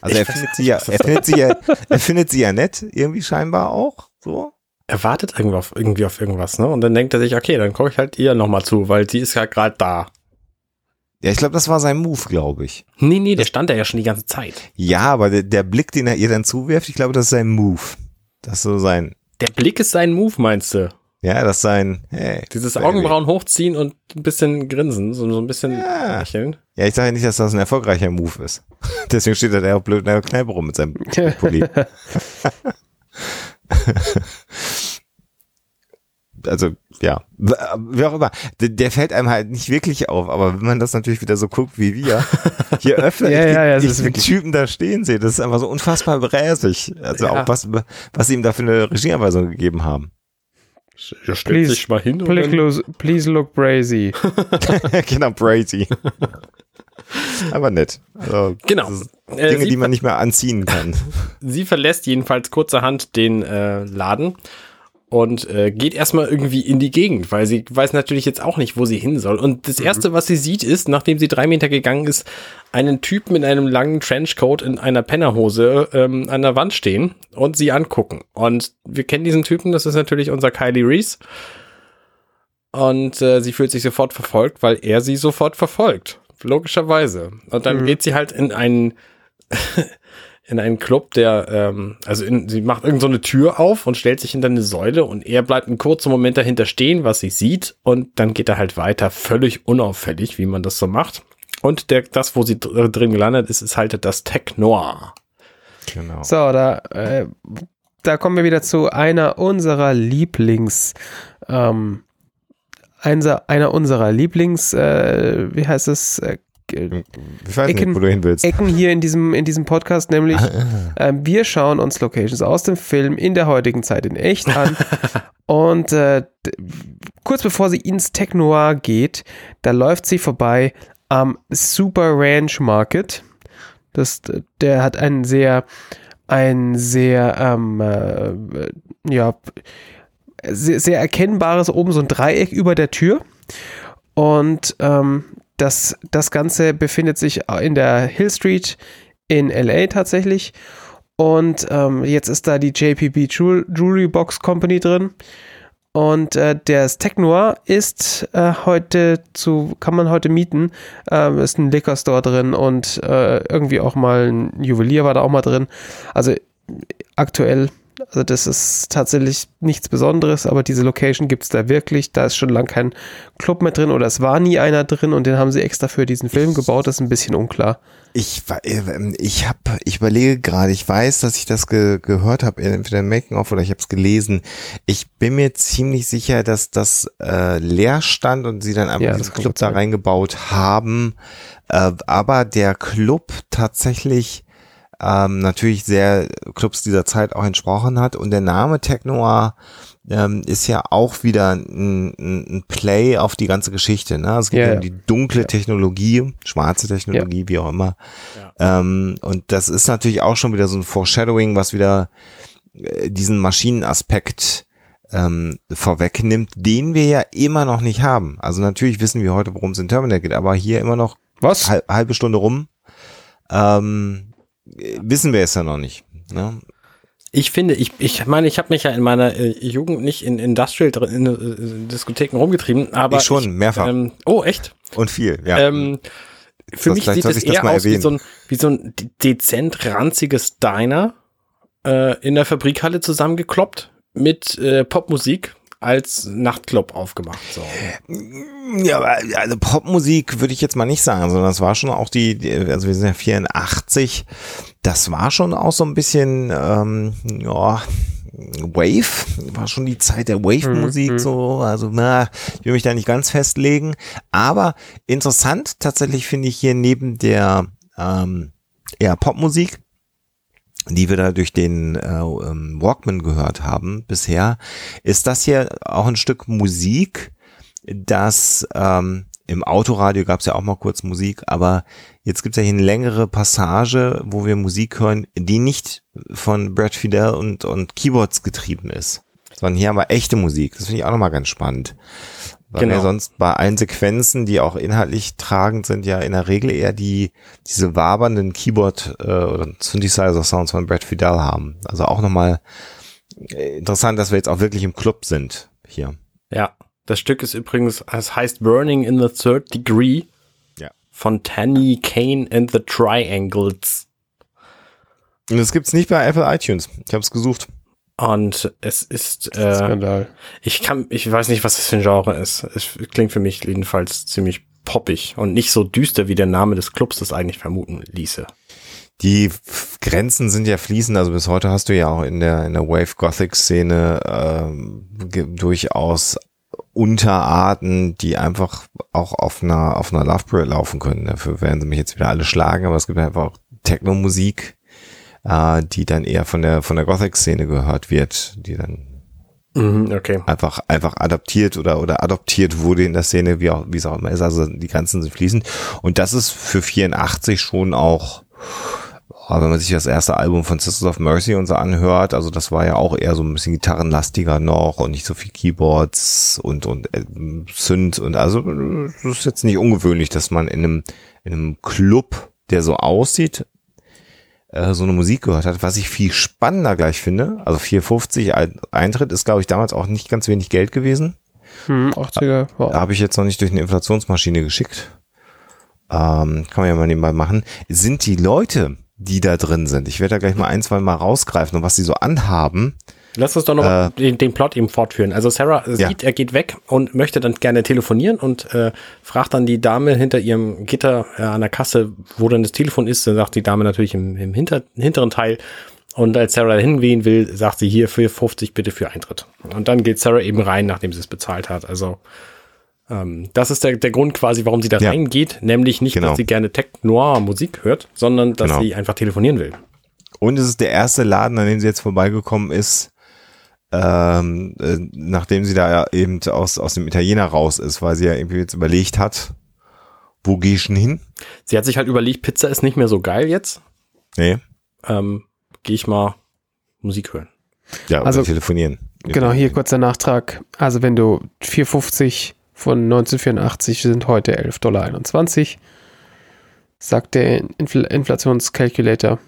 Also
Ich
er findet sie ja, er findet sie ja, er findet sie ja nett, irgendwie scheinbar auch, so.
Er wartet irgendwie auf, irgendwie auf irgendwas, ne? Und dann denkt er sich, okay, dann gucke ich halt ihr nochmal zu, weil die ist ja gerade da.
Ja, ich glaube, das war sein Move, glaube ich.
Nee, nee, der stand da ja schon die ganze Zeit.
Ja, aber der, der Blick, den er ihr dann zuwirft, ich glaube, das ist sein Move. Das ist so sein,
Der Blick ist sein Move, meinst du?
ja, das ist sein, hey.
Dieses
Baby.
Augenbrauen hochziehen und ein bisschen grinsen, so, so ein bisschen
Ja.
lächeln.
Ja, ich sage ja nicht, dass das ein erfolgreicher Move ist. Deswegen steht er da auch blöd in der Kneipe rum mit seinem Pulli. also, ja, wie auch immer. Der, der fällt einem halt nicht wirklich auf, aber wenn man das natürlich wieder so guckt wie wir, je öfter
Ja,
ich,
ja, ja,
ich den
wirklich-
Typen da stehen sehe, das ist einfach so unfassbar bräsig. Also
Ja.
auch was, was sie ihm da für eine Regieanweisung gegeben haben.
Ja, stellt
Please-
sich mal hin
Please,
dann,
lo- please look brazy.
genau, Brady. aber nett. Also,
Genau. Äh,
Dinge,
sie,
die man nicht mehr anziehen kann.
sie verlässt jedenfalls kurzerhand den äh, Laden und äh, geht erstmal irgendwie in die Gegend, weil sie weiß natürlich jetzt auch nicht, wo sie hin soll. Und das erste, was sie sieht, ist, nachdem sie drei Meter gegangen ist, einen Typen in einem langen Trenchcoat in einer Pennerhose ähm, an der Wand stehen und sie angucken. Und wir kennen diesen Typen, das ist natürlich unser Kylie Reese. Und äh, sie fühlt sich sofort verfolgt, weil er sie sofort verfolgt. Logischerweise. Und dann
Mhm.
geht sie halt in einen in einen Club, der, ähm, also in, sie macht irgend so eine Tür auf und stellt sich hinter eine Säule und er bleibt einen kurzen Moment dahinter stehen, was sie sieht und dann geht er halt weiter, völlig unauffällig, wie man das so macht. Und der, das, wo sie dr- drin gelandet ist, ist halt das Tech Noir.
Genau.
So, da, äh, da kommen wir wieder zu einer unserer Lieblings, ähm, einer, einer unserer Lieblings, äh, wie heißt es, äh,
Ich weiß
Ecken-
nicht, wo du hin willst.
Ecken hier in diesem, in diesem Podcast, nämlich ähm, wir schauen uns Locations aus dem Film in der heutigen Zeit in echt an. und äh, kurz bevor sie ins Tech Noir geht, da läuft sie vorbei am Super Ranch Market. Das, der hat einen sehr, ein sehr, ähm, äh, ja, sehr, sehr erkennbares, oben so ein Dreieck über der Tür. Und ähm, das, das Ganze befindet sich in der Hill Street in LA tatsächlich. Und ähm, jetzt ist da die JPB Jewel Jewelry Box Company drin. Und äh, das Tech ist äh, heute zu, kann man heute mieten. Ähm, ist ein Liquor Store drin und äh, irgendwie auch mal ein Juwelier war da auch mal drin. Also aktuell Also das ist tatsächlich nichts Besonderes, aber diese Location gibt es da wirklich. Da ist schon lange kein Club mehr drin oder es war nie einer drin und den haben sie extra für diesen Film gebaut. Das ist ein bisschen unklar.
Ich, äh, ich habe, ich überlege gerade, ich weiß, dass ich das ge gehört habe, entweder im Making-of oder ich habe es gelesen. Ich bin mir ziemlich sicher, dass das äh, leer stand und sie dann einfach
Ja,
diesen Club da
sein.
reingebaut haben. Äh, aber der Club tatsächlich ähm, natürlich sehr Clubs dieser Zeit auch entsprochen hat und der Name Technoir ähm, ist ja auch wieder ein, ein Play auf die ganze Geschichte. Ne? Es geht
Ja,
ja,
ja.
um die dunkle Technologie, schwarze Technologie, wie auch immer. Ähm, und das ist natürlich auch schon wieder so ein Foreshadowing, was wieder äh, diesen Maschinenaspekt ähm, vorwegnimmt, den wir ja immer noch nicht haben. Also natürlich wissen wir heute, worum es in Terminator geht, aber hier immer noch
Was?
halb, halbe Stunde rum. Ähm, äh, wissen wir es ja noch nicht. Ne?
Ich finde, ich, ich meine, ich habe mich ja in meiner äh, Jugend nicht in Industrial drin- in, äh, Diskotheken rumgetrieben, aber
Ich schon, mehrfach.
Ähm, oh, echt?
Und viel, ja.
Ähm, für
Das-
mich sieht es
ich das
eher aus wie so, ein, wie so ein de- dezent ranziges Diner äh, in der Fabrikhalle zusammengekloppt mit äh, Popmusik als Nachtclub aufgemacht. So.
Ja, aber also Popmusik würde ich jetzt mal nicht sagen, sondern das war schon auch die, also wir sind ja 84, das war schon auch so ein bisschen, ähm, ja, Wave, war schon die Zeit der Wave-Musik so, also na, ich will mich da nicht ganz festlegen, aber interessant tatsächlich finde ich hier neben der ähm, ja, Popmusik, die wir da durch den äh, ähm, Walkman gehört haben bisher, ist das hier auch ein Stück Musik, das ähm, im Autoradio gab es ja auch mal kurz Musik, aber jetzt gibt es ja hier eine längere Passage, wo wir Musik hören, die nicht von Brad Fidel und, und Keyboards getrieben ist, sondern hier haben wir echte Musik. Das finde ich auch nochmal ganz spannend. Weil
Genau.
wir sonst bei allen Sequenzen, die auch inhaltlich tragend sind, ja in der Regel eher die diese wabernden Keyboard äh, oder Synthesizer-Sounds von Brad Fidel haben. Also auch nochmal äh, interessant, dass wir jetzt auch wirklich im Club sind hier.
Ja, das Stück ist übrigens, es heißt Burning in the Third Degree
Ja.
von Tanny Kane and the Triangles.
Und das gibt's nicht bei Apple iTunes. Ich habe es gesucht.
Und es ist, äh,
Skandal.
ich kann, ich weiß nicht, was das für ein Genre ist. Es klingt für mich jedenfalls ziemlich poppig und nicht so düster, wie der Name des Clubs das eigentlich vermuten ließe.
Die Grenzen sind ja fließend. Also bis heute hast du ja auch in der in der Wave Gothic Szene ähm, ge- durchaus Unterarten, die einfach auch auf einer auf einer Love Parade laufen können. Dafür werden sie mich jetzt wieder alle schlagen, aber es gibt einfach auch Techno-Musik, äh, die dann eher von der von der Gothic Szene gehört wird, die dann
Mhm, okay.
einfach einfach adaptiert oder oder adoptiert wurde in der Szene, wie auch wie es auch immer ist. Also die Grenzen sind fließend und das ist für 84 schon auch aber wenn man sich das erste Album von Sisters of Mercy und so anhört, also das war ja auch eher so ein bisschen gitarrenlastiger noch und nicht so viel Keyboards und und äh, Synth und also das ist jetzt nicht ungewöhnlich, dass man in einem in einem Club, der so aussieht, äh, so eine Musik gehört hat. Was ich viel spannender gleich finde, also 4,50 Ein- Eintritt ist glaube ich damals auch nicht ganz wenig Geld gewesen.
Hm, 80er. Wow.
Habe ich jetzt noch nicht durch eine Inflationsmaschine geschickt. Ähm, kann man ja mal nebenbei machen. Sind die Leute, die da drin sind, ich werde da gleich mal ein, zwei Mal rausgreifen und was sie so anhaben.
Lass uns doch noch mal den, den Plot eben fortführen. Also Sarah
Ja.
sieht, er geht weg und möchte dann gerne telefonieren und äh, fragt dann die Dame hinter ihrem Gitter äh, an der Kasse, wo dann das Telefon ist. Dann sagt die Dame natürlich im, im hinter, hinteren Teil. Und als Sarah hingehen will, sagt sie hier für 50 bitte für Eintritt. Und dann geht Sarah eben rein, nachdem sie es bezahlt hat. Also ähm, das ist der, der Grund quasi, warum sie da
Ja.
reingeht. Nämlich nicht,
Genau.
dass sie gerne Tech-Noir-Musik hört, sondern dass
Genau.
sie einfach telefonieren will.
Und es ist der erste Laden, an dem sie jetzt vorbeigekommen ist, ähm, äh, nachdem sie da ja eben aus, aus dem Italiener raus ist, weil sie ja irgendwie jetzt überlegt hat, wo gehe ich denn hin?
Sie hat sich halt überlegt, Pizza ist nicht mehr so geil jetzt.
Nee,
ähm, gehe ich mal Musik hören.
ja,
Also-
oder telefonieren.
Genau, hier kurzer Nachtrag. Also wenn du 4,50 von 1984 sind heute 11,21 Dollar, sagt der Infl Inflationskalkulator.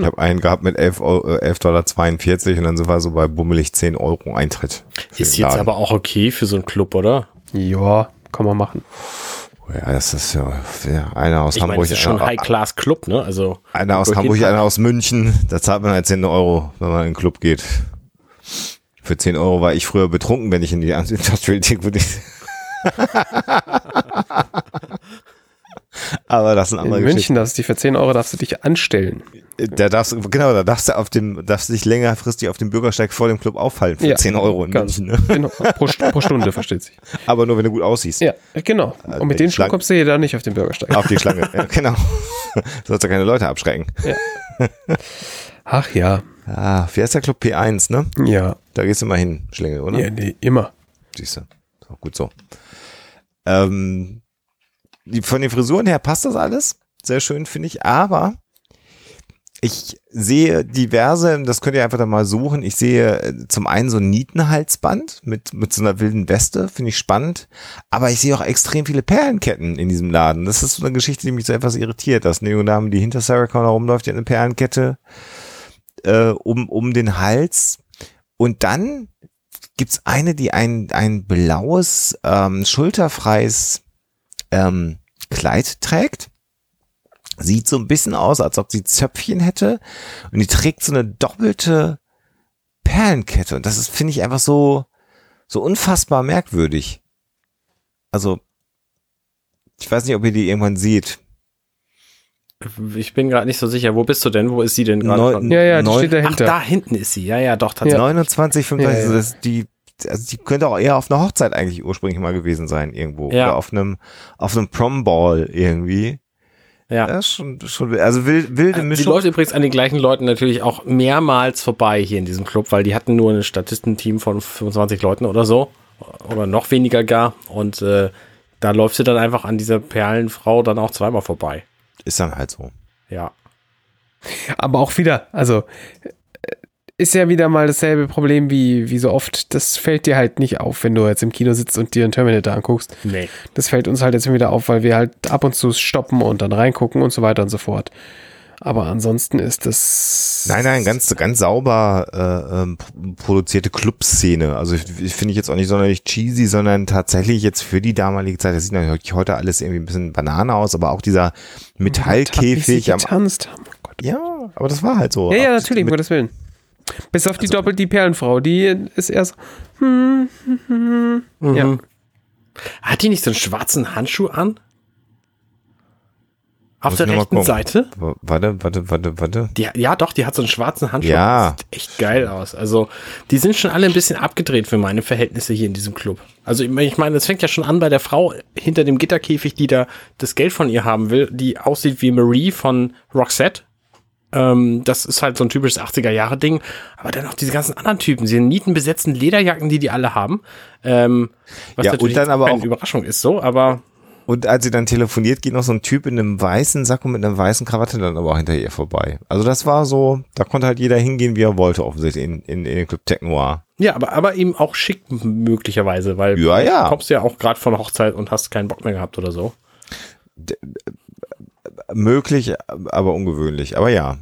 Ich habe einen gehabt mit 11 Euro- äh, 11,42 Dollar und dann sind wir so bei bummelig 10 Euro Eintritt.
Ist jetzt
Laden.
aber auch okay für so einen Club, oder?
Ja, kann man machen.
Ja, das ist ja, ja einer aus
Ich meine,
Hamburg.
das ist schon
einer,
High-Class-Club, ne? Also
einer aus Hamburg, einer aus München. Da zahlt man halt 10 Euro, wenn man in den Club geht. Für 10 Euro war ich früher betrunken, wenn ich in die Industrial würde. Aber das sind
In
andere
München darfst du dich für 10 Euro darfst du dich anstellen.
Geschichten. Da darfst, du- genau, da darfst du auf dem, darfst du dich längerfristig auf dem Bürgersteig vor dem Club aufhalten für
Ja,
10 Euro in
ganz-
München. Ne?
Genau, pro, pro Stunde, versteht sich.
Aber nur, wenn du gut aussiehst.
Ja, genau. Und mit den Schuhen kommst du hier da nicht auf den Bürgersteig.
Auf die Schlange. ja, genau. Du sollst ja keine Leute abschrecken.
Ach ja.
Ah, wie heißt der Club P1, ne?
Ja.
Da gehst du mal hin, Schlingel, oder?
Ja, nee, immer.
Siehst du. Gut so. Ähm, die, von den Frisuren her passt das alles. Sehr schön, finde ich. Aber ich sehe diverse, das könnt ihr einfach da mal suchen. Ich sehe äh, zum einen so ein Nietenhalsband mit, mit so einer wilden Weste, finde ich spannend. Aber ich sehe auch extrem viele Perlenketten in diesem Laden. Das ist so eine Geschichte, die mich so etwas irritiert. Das ist eine junge Dame, die hinter Sarah Connor rumläuft, die hat eine Perlenkette äh, um, um den Hals. Und dann gibt's eine, die ein, ein blaues, ähm, schulterfreies ähm, Kleid trägt. Sieht so ein bisschen aus, als ob sie Zöpfchen hätte. Und die trägt so eine doppelte Perlenkette. Und das ist, finde ich, einfach so, so unfassbar merkwürdig. Also, ich weiß nicht, ob ihr die irgendwann seht.
ich bin gerade nicht so sicher. Wo bist du denn? Wo ist sie denn gerade?
Ja, ja, die
Neun-
steht
Ach,
dahinter.
da hinten ist sie. Ja, ja, doch, tatsächlich.
29, 35,
Ja, ja.
das, die, also die könnte auch eher auf einer Hochzeit eigentlich ursprünglich mal gewesen sein, irgendwo.
Ja.
Oder auf einem, auf einem Prom-Ball irgendwie.
Ja.
Ja, schon, schon, also wild, wilde
Die
Mischung.
läuft übrigens an den gleichen Leuten natürlich auch mehrmals vorbei hier in diesem Club, weil die hatten nur ein Statistenteam von 25 Leuten oder so. Oder noch weniger gar. Und äh, da läuft sie dann einfach an dieser Perlenfrau dann auch zweimal vorbei.
Ist dann halt so.
Ja.
Aber auch wieder, also äh, ist ja wieder mal dasselbe Problem wie, wie so oft. Das fällt dir halt nicht auf, wenn du jetzt im Kino sitzt und dir einen Terminator anguckst.
Nee.
Das fällt uns halt jetzt wieder auf, weil wir halt ab und zu stoppen und dann reingucken und so weiter und so fort. Aber ansonsten ist das.
Nein, nein, ganz, ganz sauber äh, ähm, produzierte Clubszene. Also finde ich jetzt auch nicht sonderlich cheesy, sondern tatsächlich jetzt für die damalige Zeit, das sieht natürlich heute alles irgendwie ein bisschen Banane aus, aber auch dieser
Wie
Metallkäfig
sie
am
getanzt haben. Oh Gott.
Ja, aber das war halt so.
Ja, ja, natürlich, um Gottes Willen. Bis auf die doppelt die Perlenfrau, die ist erst.
Mhm.
Ja.
Hat die nicht so einen schwarzen Handschuh an? Auf
Muss
der rechten. Seite?
Warte, warte, warte, warte.
Die, ja, doch, die hat so einen schwarzen Handschuh.
Ja.
Das sieht echt geil aus. Also, die sind schon alle ein bisschen abgedreht für meine Verhältnisse hier in diesem Club. Also, ich meine- ich meine, es fängt ja schon an bei der Frau hinter dem Gitterkäfig, die da das Geld von ihr haben will, die aussieht wie Marie von Roxette. Ähm, das ist halt so ein typisches 80er-Jahre-Ding. Aber dann noch diese ganzen anderen Typen, diese nietenbesetzten Lederjacken, die die alle haben. Ähm, was
Ja, und
natürlich
dann aber
keine
auch-
Überraschung ist so, aber
Und als sie dann telefoniert, geht noch so ein Typ in einem weißen Sack und mit einer weißen Krawatte dann aber auch hinter ihr vorbei. Also das war so, da konnte halt jeder hingehen, wie er wollte, offensichtlich in, in, in den Club Tech Noir.
Ja, aber, aber eben auch schick möglicherweise, weil
Ja, ja.
du kommst ja auch gerade von Hochzeit und hast keinen Bock mehr gehabt oder so.
Möglich, aber ungewöhnlich. Aber ja.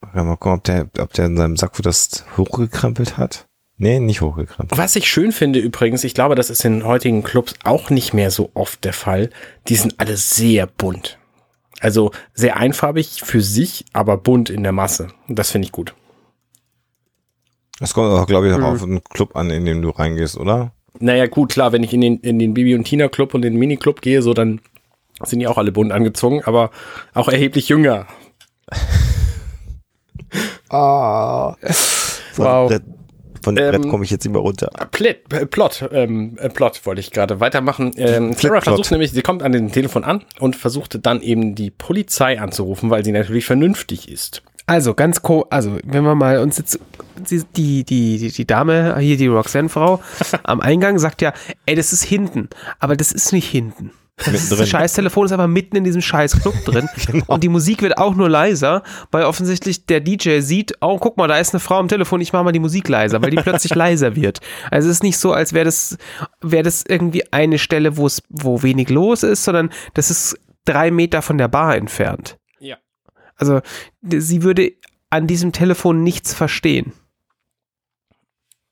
Mal gucken, ob der, ob der in seinem Sack das hochgekrempelt hat. Nee, nicht hochgekrempelt.
Was ich schön finde übrigens, ich glaube, das ist in heutigen Clubs auch nicht mehr so oft der Fall, die sind alle sehr bunt. Also sehr einfarbig für sich, aber bunt in der Masse. Und das finde ich gut.
Das kommt aber, glaube ich, auch
Mhm.
auf einen Club an, in den du reingehst, oder?
Naja, gut, klar, wenn ich in den, in den Bibi und Tina Club und den Mini Club gehe, so dann sind die auch alle bunt angezogen, aber auch erheblich jünger.
Ah. Von
Wow.
Brett, von dem
Ähm,
Brett komme ich jetzt nicht mehr runter.
Plot, äh, Plot, ähm, äh, Plot wollte ich gerade weitermachen. Ähm, Clara
Plot.
versucht nämlich, sie kommt an dem Telefon an und versuchte dann eben die Polizei anzurufen, weil sie natürlich vernünftig ist.
Also ganz co, also wenn wir mal uns jetzt die die die, die Dame hier die Roxanne-Frau am Eingang sagt ja, ey, das ist hinten, aber das ist nicht hinten. Das
Mittendrin.
scheiß Telefon ist aber mitten in diesem scheiß Club drin und die Musik wird auch nur leiser, weil offensichtlich der DJ sieht, oh guck mal, da ist eine Frau am Telefon, ich mache mal die Musik leiser, weil die plötzlich leiser wird. Also es ist nicht so, als wäre das wäre das irgendwie eine Stelle, wo es wo wenig los ist, sondern das ist drei Meter von der Bar entfernt.
Ja.
Also sie würde an diesem Telefon nichts verstehen.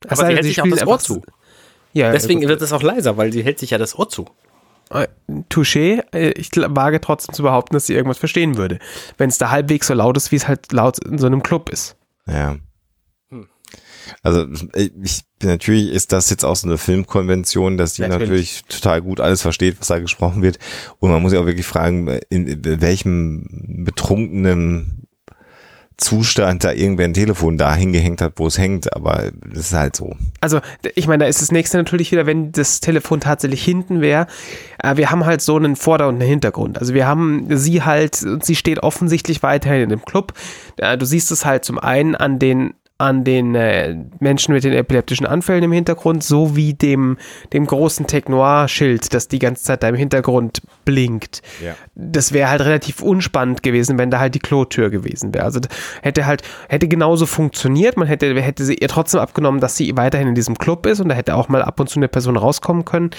Es
Aber
sei
sie hält sich auch das
einfach
Ohr zu.
Ja,
Deswegen
gut.
wird es auch leiser, weil sie hält sich ja das Ohr zu.
Touché, äh, ich wage trotzdem zu behaupten, dass sie irgendwas verstehen würde. Wenn es da halbwegs so laut ist, wie es halt laut in so einem Club ist.
Ja.
Hm.
Also ich, natürlich ist das jetzt auch so eine Filmkonvention, dass die natürlich.
Natürlich.
total gut alles versteht, was da gesprochen wird. Und man muss ja auch wirklich fragen, in, in welchem betrunkenen Zustand da irgendwer ein Telefon da hingehängt hat, wo es hängt. Aber das ist halt so.
Also, ich meine, da ist das nächste natürlich wieder, wenn das Telefon tatsächlich hinten wäre. Äh, wir haben halt so einen Vorder- und einen Hintergrund. Also wir haben sie halt, sie steht offensichtlich weiterhin in dem Club. Äh, du siehst es halt zum einen an den an den äh, Menschen mit den epileptischen Anfällen im Hintergrund, sowie dem, dem großen Tech Noir-Schild, das die ganze Zeit da im Hintergrund blinkt.
Ja.
Das wäre halt relativ unspannend gewesen, wenn da halt die Klotür gewesen wäre. Also hätte halt, hätte genauso funktioniert, man hätte, hätte sie ihr trotzdem abgenommen, dass sie weiterhin in diesem Club ist und da hätte auch mal ab und zu eine Person rauskommen können.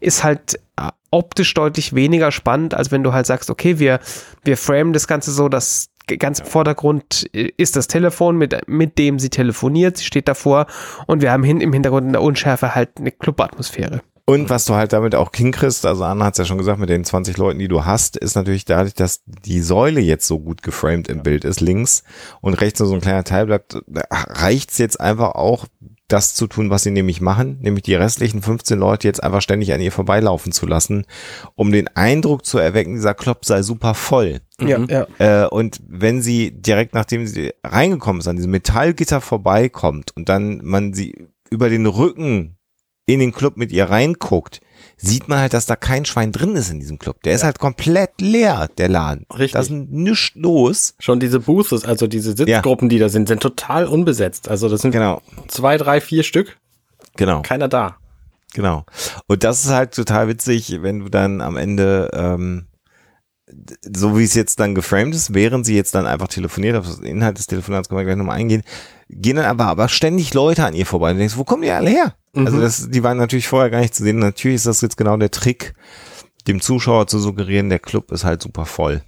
Ist halt äh, optisch deutlich weniger spannend, als wenn du halt sagst, okay, wir, wir framen das Ganze so, dass ganz im Vordergrund äh, ist das Telefon, mit, mit dem sie telefoniert, sie steht davor und wir haben hin, im Hintergrund in der Unschärfe halt eine Clubatmosphäre.
Und was du halt damit auch hinkriegst, also Anna hat es ja schon gesagt, mit den 20 Leuten, die du hast, ist natürlich dadurch, dass die Säule jetzt so gut geframed im Bild ist, links und rechts nur so ein kleiner Teil bleibt, reicht's jetzt einfach auch, das zu tun, was sie nämlich machen, nämlich die restlichen 15 Leute jetzt einfach ständig an ihr vorbeilaufen zu lassen, um den Eindruck zu erwecken, dieser Club sei super voll.
Ja,
Mhm.
ja.
Äh, und wenn sie direkt nachdem sie reingekommen ist, an diesem Metallgitter vorbeikommt und dann man sie über den Rücken in den Club mit ihr reinguckt, sieht man halt, dass da kein Schwein drin ist in diesem Club. Der ist halt komplett leer, der Laden.
Richtig.
Da ist nichts los.
Schon diese Booths, also diese Sitzgruppen, die da sind, sind total unbesetzt. Also das sind
Genau,
zwei, drei, vier Stück,
genau,
keiner da.
genau. Und das ist halt total witzig, wenn du dann am Ende, ähm, so wie es jetzt dann geframed ist, während sie jetzt dann einfach telefoniert, auf den Inhalt des Telefonats können wir gleich nochmal eingehen, gehen dann aber, aber ständig Leute an ihr vorbei. Und du denkst, wo kommen die alle her? Also das, die waren natürlich vorher gar nicht zu sehen. Natürlich ist das jetzt genau der Trick, dem Zuschauer zu suggerieren, der Club ist halt super voll.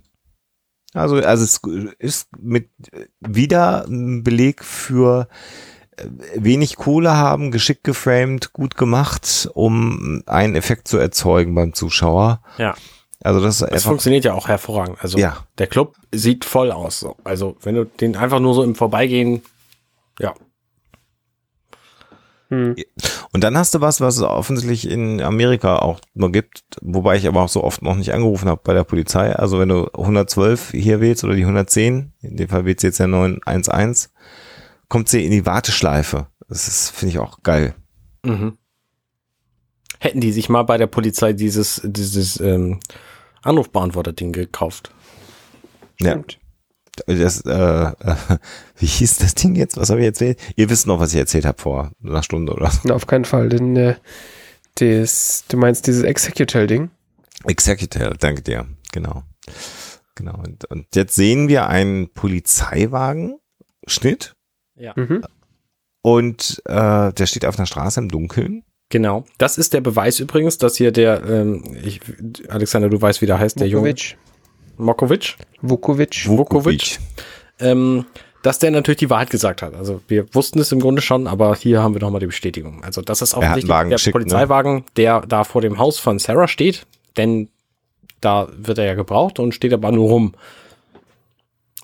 Also, also es ist mit wieder ein Beleg für äh, wenig Kohle haben, geschickt geframed, gut gemacht, um einen Effekt zu erzeugen beim Zuschauer.
Ja.
Also das ist
Das funktioniert ja auch hervorragend. Also
Ja.
der Club sieht voll aus. So. Also wenn du den einfach nur so im Vorbeigehen, ja.
Und dann hast du was, was es offensichtlich in Amerika auch nur gibt, wobei ich aber auch so oft noch nicht angerufen habe bei der Polizei. Also wenn du 112 hier wählst oder die 110, in dem Fall wählst du jetzt ja 911, kommt sie in die Warteschleife. Das ist, finde ich auch geil.
Mhm. Hätten die sich mal bei der Polizei dieses, dieses ähm, Anrufbeantworter-Ding gekauft.
Ja. Das, äh, äh, wie hieß das Ding jetzt? Was habe ich erzählt? Ihr wisst noch, was ich erzählt habe vor einer Stunde oder so.
Na, auf keinen Fall, denn äh, das, du meinst dieses Executel-Ding?
Executor, danke dir. Genau. Genau. Und, und jetzt sehen wir einen Polizeiwagen. Schnitt.
Ja.
Mhm.
Und äh, der steht auf einer Straße im Dunkeln.
Genau. Das ist der Beweis übrigens, dass hier der, ähm, ich, Alexander, du weißt, wie der heißt, der Junge. Mokovic.
Vukovic.
Vukovic. Ähm, dass der natürlich die Wahrheit gesagt hat. Also wir wussten es im Grunde schon, aber hier haben wir nochmal die Bestätigung. Also das ist
Wagen
der
geschickt, ne?
Polizeiwagen, der da vor dem Haus von Sarah steht, denn da wird er ja gebraucht und steht aber nur rum.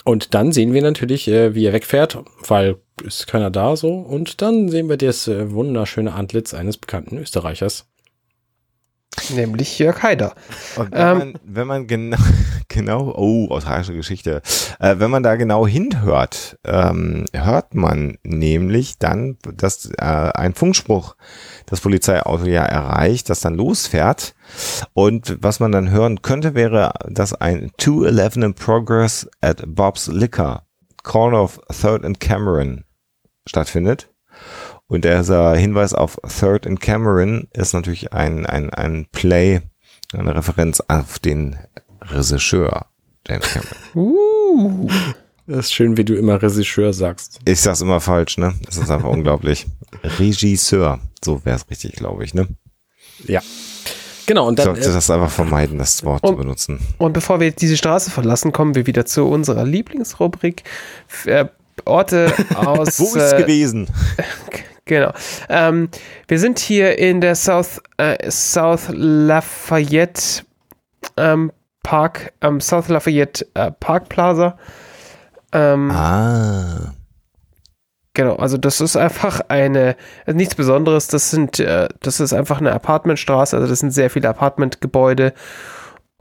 Und dann sehen wir natürlich, äh, wie er wegfährt, weil ist keiner da so. Und dann sehen wir das äh, wunderschöne Antlitz eines bekannten Österreichers.
Nämlich Jörg Haider.
Und wenn
Ähm.
man, wenn man genau, genau, oh, australische Geschichte, äh, wenn man da genau hinhört, ähm, hört man nämlich dann, dass äh, ein Funkspruch das Polizeiauto ja erreicht, das dann losfährt. Und was man dann hören könnte, wäre, dass ein 211 in progress at Bob's Liquor, corner of 3rd and Cameron stattfindet. Und dieser Hinweis auf Third and Cameron ist natürlich ein, ein, ein Play, eine Referenz auf den Regisseur James Cameron.
Uh.
Das ist schön, wie du immer Regisseur sagst.
Ich sag's immer falsch, ne? Das ist einfach unglaublich. Regisseur, so wär's richtig, glaube ich, ne?
Ja. Genau, und
Ich
dann.
sollte
Äh,
das einfach vermeiden, das Wort zu
Und-
benutzen.
Und bevor wir diese Straße verlassen, kommen wir wieder zu unserer Lieblingsrubrik. Äh, Orte aus.
Wo ist es
äh,
gewesen?
Genau. Ähm, wir sind hier in der South, äh, South Lafayette ähm, Park, ähm, South Lafayette äh, Park Plaza. Ähm,
Ah.
Genau, also das ist einfach eine, also nichts Besonderes, das sind, äh, das ist einfach eine Apartmentstraße, also das sind sehr viele Apartmentgebäude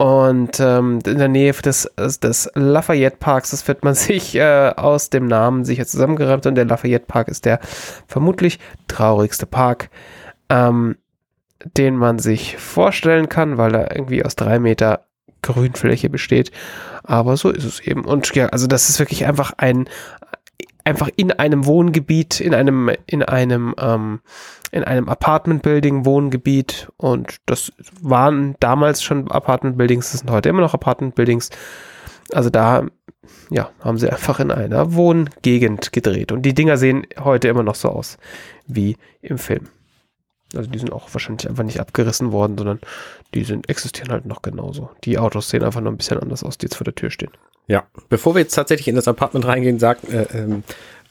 und ähm, in der Nähe des, des Lafayette Parks, das wird man sich äh, aus dem Namen sicher zusammengereimt und der Lafayette Park ist der vermutlich traurigste Park, ähm, den man sich vorstellen kann, weil er irgendwie aus drei Meter Grünfläche besteht, aber so ist es eben. Und ja, also das ist wirklich einfach ein, einfach in einem Wohngebiet, in einem, in einem, ähm, in einem Apartment-Building Wohngebiet und das waren damals schon Apartment-Buildings, das sind heute immer noch Apartment-Buildings. Also da, ja, haben sie einfach in einer Wohngegend gedreht und die Dinger sehen heute immer noch so aus wie im Film. Also die sind auch wahrscheinlich einfach nicht abgerissen worden, sondern die sind, existieren halt noch genauso. Die Autos sehen einfach nur ein bisschen anders aus, die jetzt vor der Tür stehen.
Ja, bevor wir jetzt tatsächlich in das Apartment reingehen, sag, äh, ähm,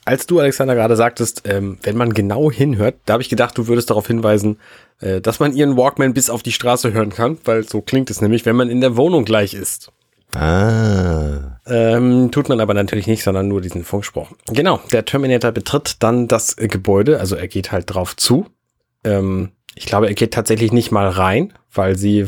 als du, Alexander, gerade sagtest, ähm, wenn man genau hinhört, da habe ich gedacht, du würdest darauf hinweisen, äh, dass man ihren Walkman bis auf die Straße hören kann, weil so klingt es nämlich, wenn man in der Wohnung gleich ist.
Ah.
Ähm, tut man aber natürlich nicht, sondern nur diesen Funkspruch. Genau, der Terminator betritt dann das äh, Gebäude, also er geht halt drauf zu. Ähm, ich glaube, er geht tatsächlich nicht mal rein, weil sie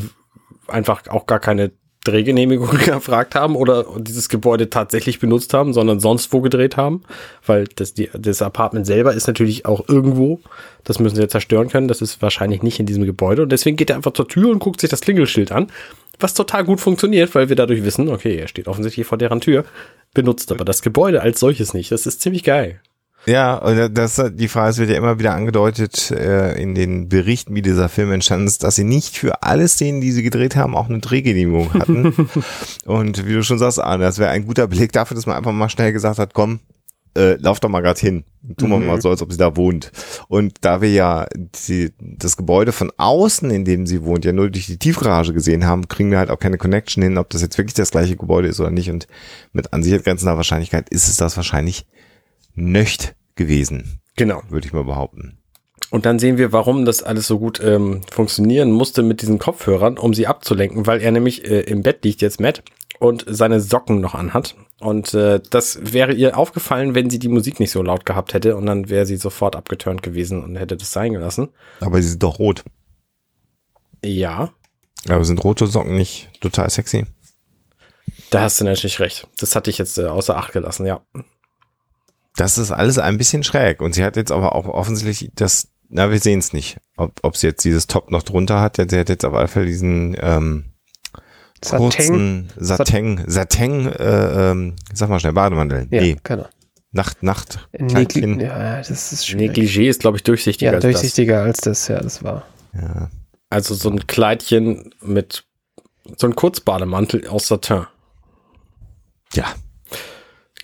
einfach auch gar keine Drehgenehmigung gefragt haben oder dieses Gebäude tatsächlich benutzt haben, sondern sonst wo gedreht haben, weil das, die, das Apartment selber ist natürlich auch irgendwo, das müssen sie ja zerstören können, das ist wahrscheinlich nicht in diesem Gebäude. Und deswegen geht er einfach zur Tür und guckt sich das Klingelschild an, was total gut funktioniert, weil wir dadurch wissen, okay, er steht offensichtlich vor deren Tür, benutzt aber das Gebäude als solches nicht, das ist ziemlich geil.
Ja, und das, die Frage es wird ja immer wieder angedeutet äh, in den Berichten, wie dieser Film entstanden ist, dass sie nicht für alle Szenen, die sie gedreht haben, auch eine Drehgenehmigung hatten. und wie du schon sagst, Arne, das wäre ein guter Beleg dafür, dass man einfach mal schnell gesagt hat, komm, äh, lauf doch mal grad hin. Tun wir
Mhm.
mal so, als ob sie da wohnt. Und da wir ja die, das Gebäude von außen, in dem sie wohnt, ja nur durch die Tiefgarage gesehen haben, kriegen wir halt auch keine Connection hin, ob das jetzt wirklich das gleiche Gebäude ist oder nicht. Und mit an Sicherheit grenzender Wahrscheinlichkeit ist es das wahrscheinlich nicht gewesen,
Genau.
würde ich mal behaupten.
Und dann sehen wir, warum das alles so gut ähm, funktionieren musste mit diesen Kopfhörern, um sie abzulenken, weil er nämlich äh, im Bett liegt jetzt Matt und seine Socken noch anhat. Und äh, das wäre ihr aufgefallen, wenn sie die Musik nicht so laut gehabt hätte und dann wäre sie sofort abgeturnt gewesen und hätte das sein gelassen.
Aber sie sind doch rot.
Ja,
Aber sind rote Socken nicht total sexy?
da hast du natürlich recht. Das hatte ich jetzt äh, außer Acht gelassen, ja.
Das ist alles ein bisschen schräg. Und sie hat jetzt aber auch offensichtlich das, na, wir sehen es nicht, ob, ob sie jetzt dieses Top noch drunter hat. Sie hat jetzt auf alle Fälle diesen ähm,
Sateng.
kurzen Sateng, Sateng, äh, ähm, sag mal schnell, Bademantel.
Ja,
Nee,
genau.
Nacht, Nacht.
Negli ja, das ist schwierig.
Negligé ist, glaube ich, durchsichtiger
Ja,
als das.
durchsichtiger als das, ja, das war.
Ja.
Also so ein Kleidchen mit so ein Kurzbademantel aus Satin.
ja,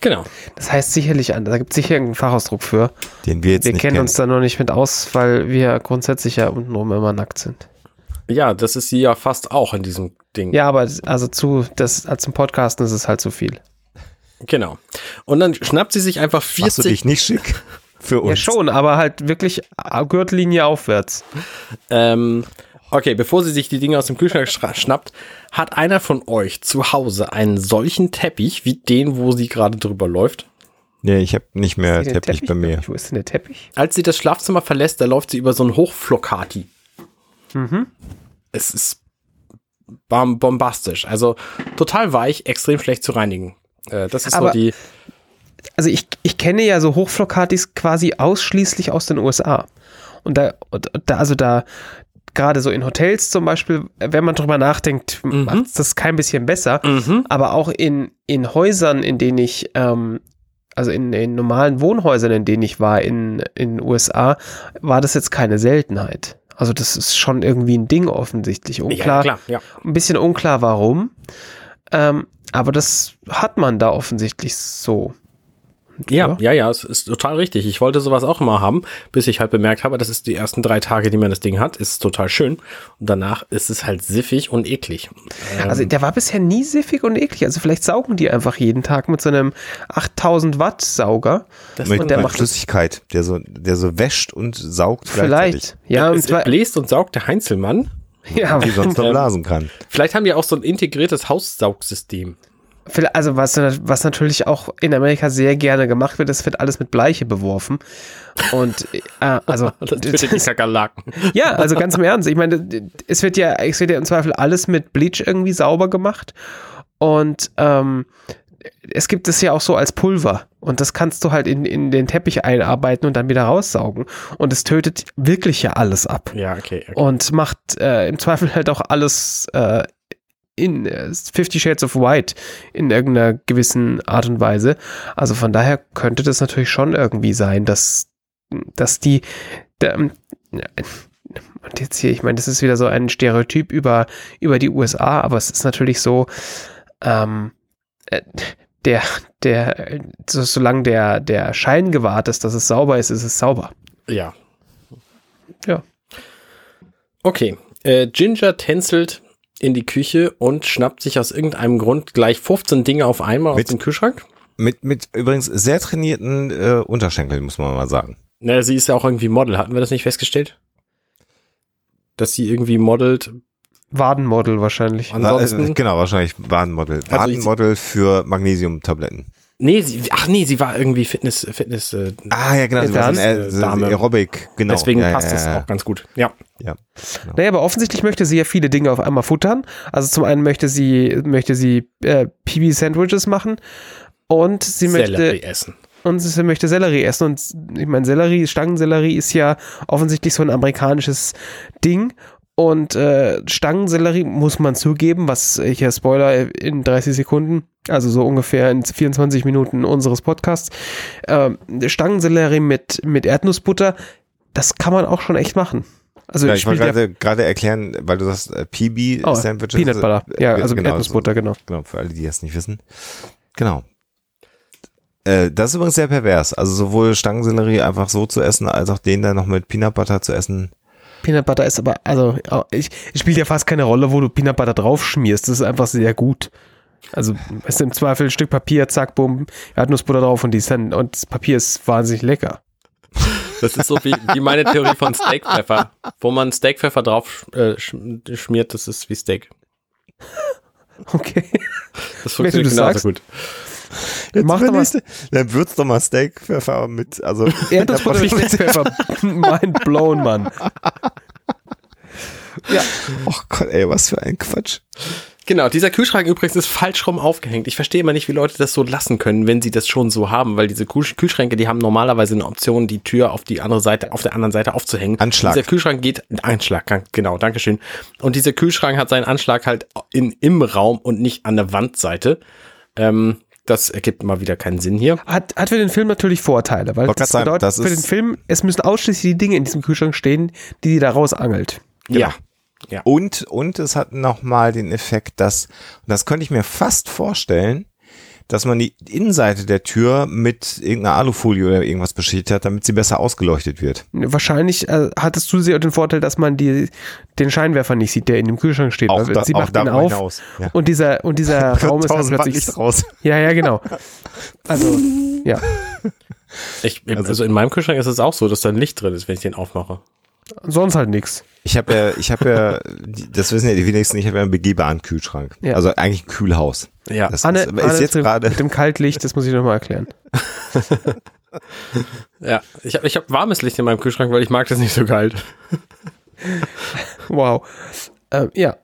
Genau.
Das heißt sicherlich da gibt es sicher irgendeinen Fachausdruck für.
den wir jetzt
Wir
nicht
kennen
kennen.
uns da noch nicht mit aus, weil wir grundsätzlich ja untenrum immer nackt sind.
Ja, das ist sie ja fast auch in diesem Ding.
Ja, aber also zu, das, als zum Podcasten ist es halt zu viel.
Genau. Und dann schnappt sie sich einfach
Machst du
40.
dich nicht schick für uns?
Ja, schon, aber halt wirklich Gürtellinie aufwärts.
Ähm, okay, bevor sie sich die Dinge aus dem Kühlschrank schra- schnappt, hat einer von euch zu Hause einen solchen Teppich wie den, wo sie gerade drüber läuft.
Nee, ich habe nicht mehr
der
Teppich bei mir.
Wo ist denn der Teppich?
Als sie das Schlafzimmer verlässt, da läuft sie über so einen Hochflokati.
Mhm.
Es ist bom- bombastisch. Also total weich, extrem schlecht zu reinigen. Äh, das ist so
Aber-
die.
Also ich, ich kenne ja so Hochflokatis quasi ausschließlich aus den USA. Und da, und da also da, gerade so in Hotels zum Beispiel, wenn man drüber nachdenkt,
Mhm.
macht das kein bisschen besser.
Mhm.
Aber auch in, in Häusern, in denen ich, ähm, also in, in normalen Wohnhäusern, in denen ich war in in den USA, war das jetzt keine Seltenheit. Also das ist schon irgendwie ein Ding offensichtlich.
Ja,
Unklar,
klar, ja.
ein bisschen unklar warum. Ähm, aber das hat man da offensichtlich so.
Ja, ja, ja, es ist total richtig. Ich wollte sowas auch immer haben, bis ich halt bemerkt habe, das ist die ersten drei Tage, die man das Ding hat, ist total schön. Und danach ist es halt siffig und eklig.
Also der war bisher nie siffig und eklig. Also vielleicht saugen die einfach jeden Tag mit so einem 8000 Watt Sauger.
mit,
und der
mit
macht
Flüssigkeit, der so, der so wäscht und saugt
vielleicht. Ja, und
es
zwar,
bläst und saugt der Heinzelmann.
ja,
Wie sonst noch blasen kann.
Vielleicht haben die auch so ein integriertes Haussaugsystem.
Also was, was natürlich auch in Amerika sehr gerne gemacht wird, es wird alles mit Bleiche beworfen. Und äh, also
Das tötet die Kakerlaken.
ja, also ganz im Ernst. Ich meine, es wird ja, es wird ja im Zweifel alles mit Bleach irgendwie sauber gemacht. Und ähm, es gibt es ja auch so als Pulver. Und das kannst du halt in, in den Teppich einarbeiten und dann wieder raussaugen. Und es tötet wirklich ja alles ab.
Ja, okay. okay.
Und macht äh, im Zweifel halt auch alles äh, in äh, Fifty Shades of White in irgendeiner gewissen Art und Weise. Also von daher könnte das natürlich schon irgendwie sein, dass, dass die, der, ähm, und jetzt hier, ich meine, das ist wieder so ein Stereotyp über, über die USA, aber es ist natürlich so, ähm, äh, der, der, so, solange der, der Schein gewahrt ist, dass es sauber ist, ist es sauber.
Ja.
Ja.
Okay. Äh, Ginger tänzelt in die Küche und schnappt sich aus irgendeinem Grund gleich 15 Dinge auf einmal
Mit-
aus dem Kühlschrank.
Mit, mit übrigens sehr trainierten äh, Unterschenkeln, muss man mal sagen.
Na, sie ist ja auch irgendwie Model. Hatten wir das nicht festgestellt? Dass sie irgendwie modelt.
Wadenmodel wahrscheinlich.
Ansonsten.
Äh, genau, wahrscheinlich Wadenmodel.
Also ich-
Wadenmodel für Magnesiumtabletten.
Nee, sie, ach nee, sie war irgendwie Fitness, Fitness, äh,
Ah, ja, genau. Sie war so
dann,
ein,
äh,
äh,
Dame.
Aerobic, genau.
deswegen
ja,
passt
ja,
es
ja,
auch ganz gut. Ja.
Ja.
Naja, aber offensichtlich möchte sie ja viele Dinge auf einmal futtern. Also zum einen möchte sie, möchte sie äh, PB-Sandwiches machen und sie möchte
Sellerie essen.
und sie möchte Sellerie essen. Und ich meine, Sellerie, Stangensellerie ist ja offensichtlich so ein amerikanisches Ding. Und äh, Stangensellerie muss man zugeben, was äh, hier Spoiler in 30 Sekunden, also so ungefähr in 24 Minuten unseres Podcasts, äh, Stangensellerie mit, mit Erdnussbutter, das kann man auch schon echt machen. Also
Ja, ich wollte
ja-
gerade gerade erklären, weil du sagst äh, PB
Oh,
Sandwiches.
Peanut Butter. Ja,
äh,
also mit
genau,
Erdnussbutter, genau.
Genau, für alle, die das nicht wissen. Genau. Äh, das ist übrigens sehr pervers. Also sowohl Stangensellerie einfach so zu essen, als auch den dann noch mit Peanut Butter zu essen.
Peanut Butter ist aber, also, ich, es spielt ja fast keine Rolle, wo du Peanut Butter drauf schmierst. Das ist einfach sehr gut. Also, es ist im Zweifel ein Stück Papier, zack, bumm, Erdnussbutter drauf und die ist dann, und das Papier ist wahnsinnig lecker.
Das ist so wie, wie meine Theorie von Steakpfeffer. Wo man Steakpfeffer drauf äh, sch- schmiert, das ist wie Steak.
Okay.
Das funktioniert genauso
sagst.
gut.
Mach doch mal
Dann würzt doch mal Steakpfeffer mit, also.
Erdnussbutter mit Steakpfeffer. Mind blown, Mann. Ja,
Oh Gott, ey, was für ein Quatsch.
Genau, dieser Kühlschrank übrigens ist falsch rum aufgehängt. Ich verstehe immer nicht, wie Leute das so lassen können, wenn sie das schon so haben, weil diese Kühl Kühlschränke, die haben normalerweise eine Option, die Tür auf die andere Seite, auf der anderen Seite aufzuhängen.
Anschlag.
Dieser Kühlschrank geht, Anschlag, genau, Dankeschön. Und dieser Kühlschrank hat seinen Anschlag halt in, im Raum und nicht an der Wandseite. Ähm, das ergibt mal wieder keinen Sinn hier.
hat, hat für den Film natürlich Vorteile, weil das
sagen,
bedeutet
das
für den Film, es müssen ausschließlich die Dinge in diesem Kühlschrank stehen, die die da rausangelt.
Ja.
Und, und es hat nochmal den Effekt, dass, und das könnte ich mir fast vorstellen, dass man die Innenseite der Tür mit irgendeiner Alufolie oder irgendwas beschichtet hat, damit sie besser ausgeleuchtet wird.
Wahrscheinlich äh, hat es zusätzlich auch den Vorteil, dass man die, den Scheinwerfer nicht sieht, der in dem Kühlschrank steht.
Auch
weil
da-
sie
auch
macht ihn auf
ja.
und dieser, und dieser Raum ist dann plötzlich.
Licht raus.
Ja, ja, genau. Also, ja.
Ich, also, in meinem Kühlschrank ist es auch so, dass da ein Licht drin ist, wenn ich den aufmache.
Sonst halt nichts.
Ich habe ja, ich habe ja, das wissen ja die wenigsten, ich habe ja einen begehbaren Kühlschrank.
Ja.
Also eigentlich ein Kühlhaus.
Ja.
Das
Anne,
ist, ist
Anne
jetzt
mit-
gerade,
mit dem Kaltlicht, das muss ich nochmal erklären.
Ja. Ich habe ich hab warmes Licht in meinem Kühlschrank, weil ich mag das nicht so kalt.
Wow. Ähm, ja.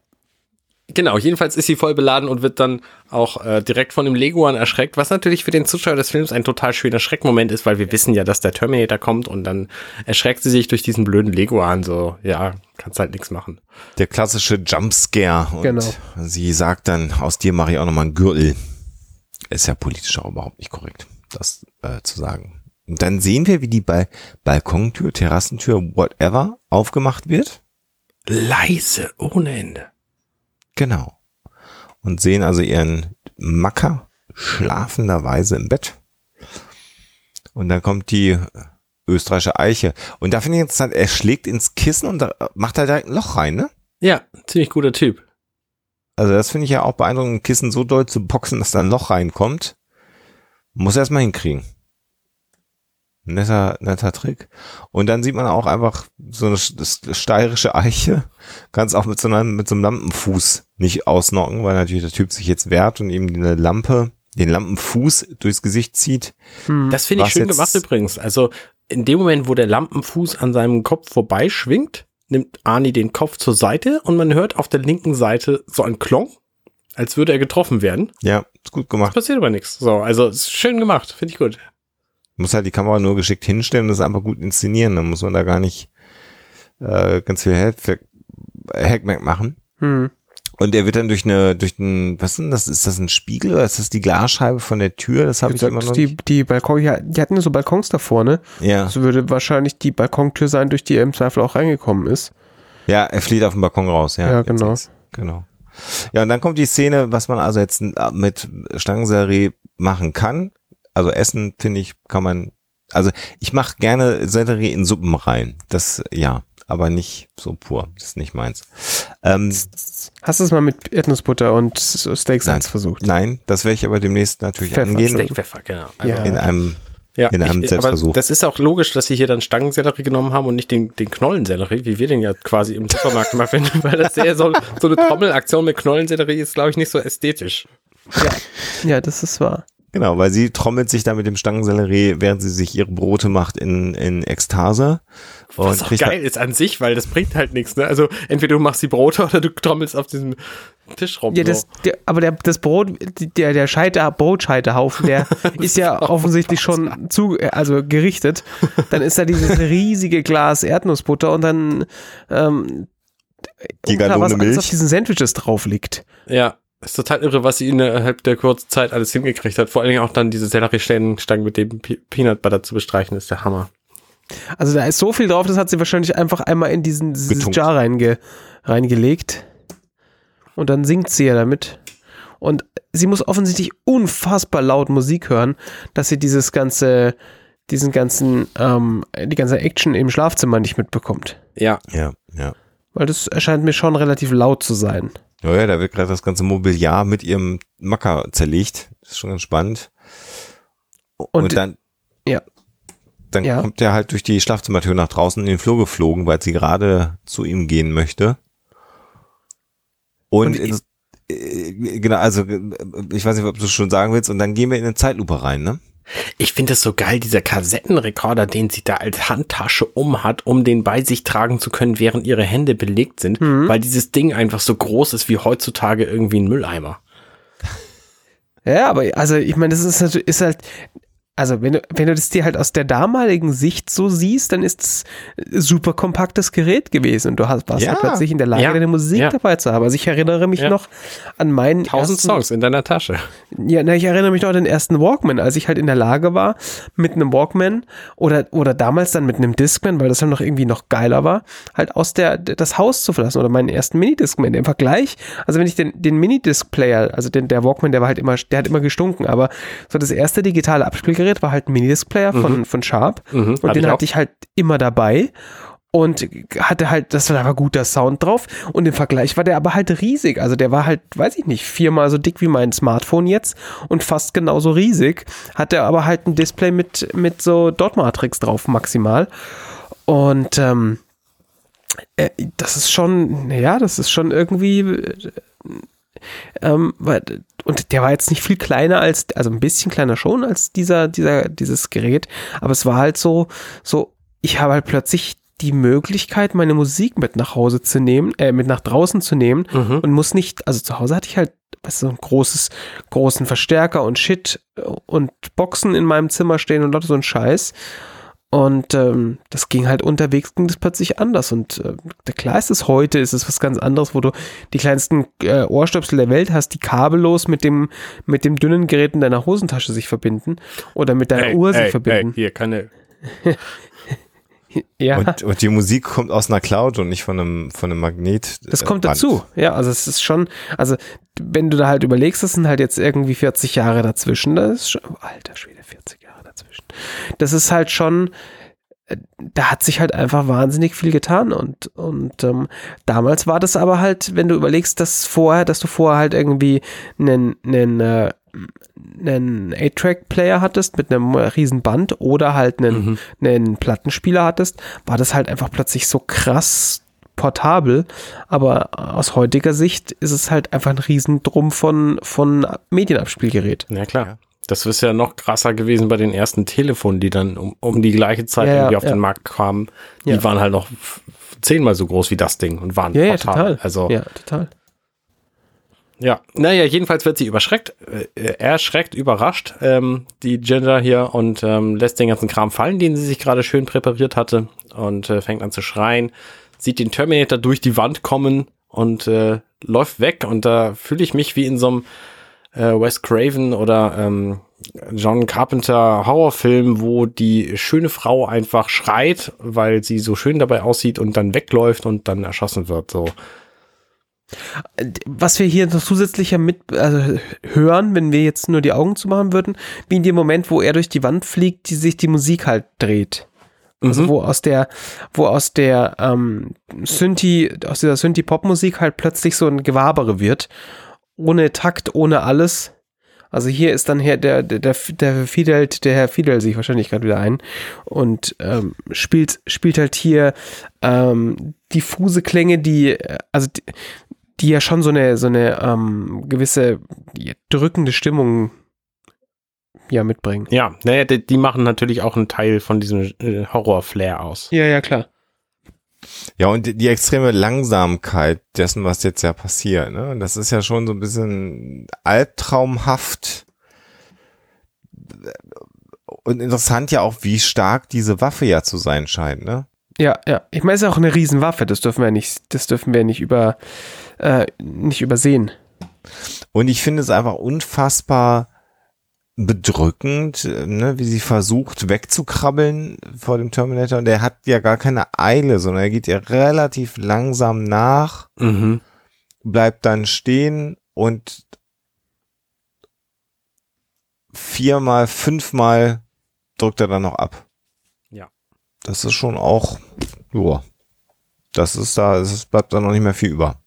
Genau, jedenfalls ist sie voll beladen und wird dann auch äh, direkt von dem Leguan erschreckt, was natürlich für den Zuschauer des Films ein total schöner Schreckmoment ist, weil wir wissen ja, dass der Terminator kommt und dann erschreckt sie sich durch diesen blöden Leguan, so, ja, kannst halt nichts machen.
der klassische Jumpscare. Und
Genau.
sie sagt dann, aus dir mache ich auch nochmal einen Gürtel. Ist ja politisch auch überhaupt nicht korrekt, das äh, zu sagen. Und dann sehen wir, wie die Bal Balkontür, Terrassentür, whatever, aufgemacht wird.
Leise, ohne Ende.
Genau. Und sehen also ihren Macker schlafenderweise im Bett. Und dann kommt die österreichische Eiche. Und da finde ich interessant, er schlägt ins Kissen und da macht er direkt ein Loch rein, ne?
Ja, ziemlich guter Typ.
Also das finde ich ja auch beeindruckend, ein Kissen so doll zu boxen, dass da ein Loch reinkommt. Muss er erstmal hinkriegen. Netter, netter Trick. Und dann sieht man auch einfach so eine steirische Eiche, ganz auch mit so einem, mit so einem Lampenfuß nicht ausnocken, weil natürlich der Typ sich jetzt wehrt und ihm eine Lampe, den Lampenfuß durchs Gesicht zieht.
Hm. Das finde ich schön gemacht übrigens. Also in dem Moment, wo der Lampenfuß an seinem Kopf vorbeischwingt, nimmt Arnie den Kopf zur Seite und man hört auf der linken Seite so ein Klong, als würde er getroffen werden.
Ja, ist gut gemacht.
passiert aber nichts. So, also ist schön gemacht, finde ich gut.
Muss halt die Kamera nur geschickt hinstellen und das einfach gut inszenieren. Dann muss man da gar nicht äh, ganz viel Hackmack machen. Hm. Und er wird dann durch eine, durch ein, was ist denn das? Ist das ein Spiegel oder ist das die Glasscheibe von der Tür? Das habe ich immer noch
die, nicht. Die Balkon, ja, die hatten so Balkons davor, ne?
Ja.
Das würde wahrscheinlich die Balkontür sein, durch die er im Zweifel auch reingekommen ist.
Ja, er flieht auf den Balkon raus, ja.
Ja, genau.
Genau. Ja, und dann kommt die Szene, was man also jetzt mit Stangensellerie machen kann. Also Essen, finde ich, kann man, also ich mache gerne Sellerie in Suppen rein. Das, ja aber nicht so pur. Das ist nicht meins. Ähm,
Hast du es mal mit Erdnussbutter und Steaksalz versucht?
Nein, das werde ich aber demnächst natürlich
Pfeffer,
angehen.
Steakpfeffer, genau.
Also ja. In einem ja, in einem
ich,
Selbstversuch.
das ist auch logisch, dass sie hier dann Stangensellerie genommen haben und nicht den, den Knollensellerie, wie wir den ja quasi im Supermarkt immer finden, weil das sehr so, so eine Trommelaktion mit Knollensellerie ist, glaube ich, nicht so ästhetisch.
Ja, ja das ist wahr.
Genau, weil sie trommelt sich da mit dem Stangensellerie, während sie sich ihre Brote macht, in, in Ekstase.
Und Was auch geil ist an sich, weil das bringt halt nichts. Ne? Also entweder du machst die Brote oder du trommelst auf diesem Tisch rum.
Ja, das, der, aber der, das Brot, der, der Scheiter, Brotscheiterhaufen, der ist ja offensichtlich schon zu, also gerichtet. Dann ist da dieses riesige Glas Erdnussbutter und dann ähm,
die was Milch.
auf diesen Sandwiches drauf liegt.
Ja. Ist total irre, was sie innerhalb der kurzen Zeit alles hingekriegt hat. Vor allen Dingen auch dann diese Selleriestangen mit dem Peanut Butter zu bestreichen, ist der Hammer.
Also da ist so viel drauf, das hat sie wahrscheinlich einfach einmal in diesen Jar reinge, reingelegt. Und dann singt sie ja damit. Und sie muss offensichtlich unfassbar laut Musik hören, dass sie dieses ganze, diesen ganzen, ähm, die ganze Action im Schlafzimmer nicht mitbekommt.
Ja.
Ja, ja.
Weil das erscheint mir schon relativ laut zu sein.
Ja, ja, da wird gerade das ganze Mobiliar mit ihrem Macker zerlegt. Das ist schon ganz spannend. Und, Und dann,
ja.
Dann
ja.
kommt er halt durch die Schlafzimmertür nach draußen in den Flur geflogen, weil sie gerade zu ihm gehen möchte. Und, Und in, äh, genau, also ich weiß nicht, ob du es schon sagen willst. Und dann gehen wir in eine Zeitlupe rein, ne?
Ich finde es so geil, dieser Kassettenrekorder, den sie da als Handtasche um hat, um den bei sich tragen zu können, während ihre Hände belegt sind, mhm. weil dieses Ding einfach so groß ist wie heutzutage irgendwie ein Mülleimer.
Ja, aber also ich meine, das ist, ist halt, also wenn du, wenn du das dir halt aus der damaligen Sicht so siehst, dann ist es super kompaktes Gerät gewesen und du hast, warst ja. halt plötzlich in der Lage, ja. deine Musik ja. dabei zu haben. Also ich erinnere mich noch an meinen
Tausend Songs in deiner Tasche.
Ja, na, ich erinnere mich noch an den ersten Walkman, als ich halt in der Lage war, mit einem Walkman oder, oder damals dann mit einem Discman, weil das dann noch irgendwie noch geiler war, halt aus der, das Haus zu verlassen oder meinen ersten Minidiscman. Im Vergleich, also wenn ich den, den Minidisc-Player, also den, der Walkman, der war halt immer, der hat immer gestunken, aber so das erste digitale Abspielgerät Gerät war halt ein Minidisc-Player mhm. von, von Sharp. Mhm, und den hatte ich halt immer dabei. Und hatte halt, das war aber guter Sound drauf. Und im Vergleich war der aber halt riesig, also der war halt, weiß ich nicht, viermal so dick wie mein Smartphone jetzt und fast genauso riesig, hatte aber halt ein Display mit, mit so Dot-Matrix drauf maximal. Und ähm, äh, das ist schon, ja, das ist schon irgendwie äh, ähm, und der war jetzt nicht viel kleiner als, also ein bisschen kleiner schon als dieser, dieser, dieses Gerät, aber es war halt so, so, ich habe halt plötzlich die Möglichkeit, meine Musik mit nach Hause zu nehmen, äh, mit nach draußen zu nehmen mhm. und muss nicht, also zu Hause hatte ich halt weißt du, so ein großes, großen Verstärker und Shit und Boxen in meinem Zimmer stehen und lauter so ein Scheiß. Und ähm, das ging halt unterwegs, ging das plötzlich anders. Und äh, klar ist es heute, ist es was ganz anderes, wo du die kleinsten äh, Ohrstöpsel der Welt hast, die kabellos mit dem, mit dem dünnen Gerät in deiner Hosentasche sich verbinden oder mit deiner ey, Uhr sich verbinden. Ey,
hier, keine.
ja. Und, und, die Musik kommt aus einer Cloud und nicht von einem, von einem Magnet.
Das kommt Band. dazu. Ja, also es ist schon, also wenn du da halt überlegst, das sind halt jetzt irgendwie 40 Jahre dazwischen, das ist schon, alter Schwede, 40 Jahre dazwischen. Das ist halt schon, äh, da hat sich halt einfach wahnsinnig viel getan und, und ähm, damals war das aber halt, wenn du überlegst, dass vorher, dass du vorher halt irgendwie einen, einen, äh, einen A-Track-Player hattest mit einem riesen Band oder halt einen, mhm. einen Plattenspieler hattest, war das halt einfach plötzlich so krass portabel, aber aus heutiger Sicht ist es halt einfach ein Riesendrum von, von Medienabspielgerät.
Ja, klar. Das ist ja noch krasser gewesen bei den ersten Telefonen, die dann um, um die gleiche Zeit ja, irgendwie auf ja. den Markt kamen. Die ja. waren halt noch zehnmal so groß wie das Ding und waren
ja, ja, total.
Also,
ja, total.
Ja, naja, jedenfalls wird sie überschreckt, äh, erschreckt, überrascht, ähm, die Gender hier und ähm, lässt den ganzen Kram fallen, den sie sich gerade schön präpariert hatte und äh, fängt an zu schreien sieht den Terminator durch die Wand kommen und äh, läuft weg. Und da fühle ich mich wie in so einem äh, Wes Craven oder ähm, John Carpenter Horrorfilm, wo die schöne Frau einfach schreit, weil sie so schön dabei aussieht und dann wegläuft und dann erschossen wird. So.
Was wir hier noch zusätzlicher mit also hören, wenn wir jetzt nur die Augen zumachen würden, wie in dem Moment, wo er durch die Wand fliegt, die sich die Musik halt dreht. Also mhm. wo aus der, wo aus der ähm, Synthi, aus dieser Synthi-Pop-Musik halt plötzlich so ein Gewabere wird. Ohne Takt, ohne alles. Also hier ist dann her der, der, der Fidel, der Herr Fidel sich wahrscheinlich gerade wieder ein und ähm, spielt, spielt halt hier ähm, diffuse Klänge, die, also die, die ja schon so eine, so eine ähm, gewisse drückende Stimmung ja mitbringen.
Ja, naja, die, die machen natürlich auch einen Teil von diesem äh, Horror-Flair aus.
Ja, ja, klar.
Ja, und die, die, extreme Langsamkeit dessen, was jetzt ja passiert, ne? Das ist ja schon so ein bisschen albtraumhaft. Und interessant ja auch, wie stark diese Waffe ja zu sein scheint, ne?
Ja, ja. Ich meine, es ist auch eine Riesenwaffe, das dürfen wir nicht, das dürfen wir nicht über, äh, nicht übersehen.
Und ich finde es einfach unfassbar bedrückend, ne, wie sie versucht wegzukrabbeln vor dem Terminator. Und der hat ja gar keine Eile, sondern er geht ihr relativ langsam nach, mhm. bleibt dann stehen und viermal, fünfmal drückt er dann noch ab.
Ja.
Das ist schon auch, ja, das ist da, es bleibt da noch nicht mehr viel über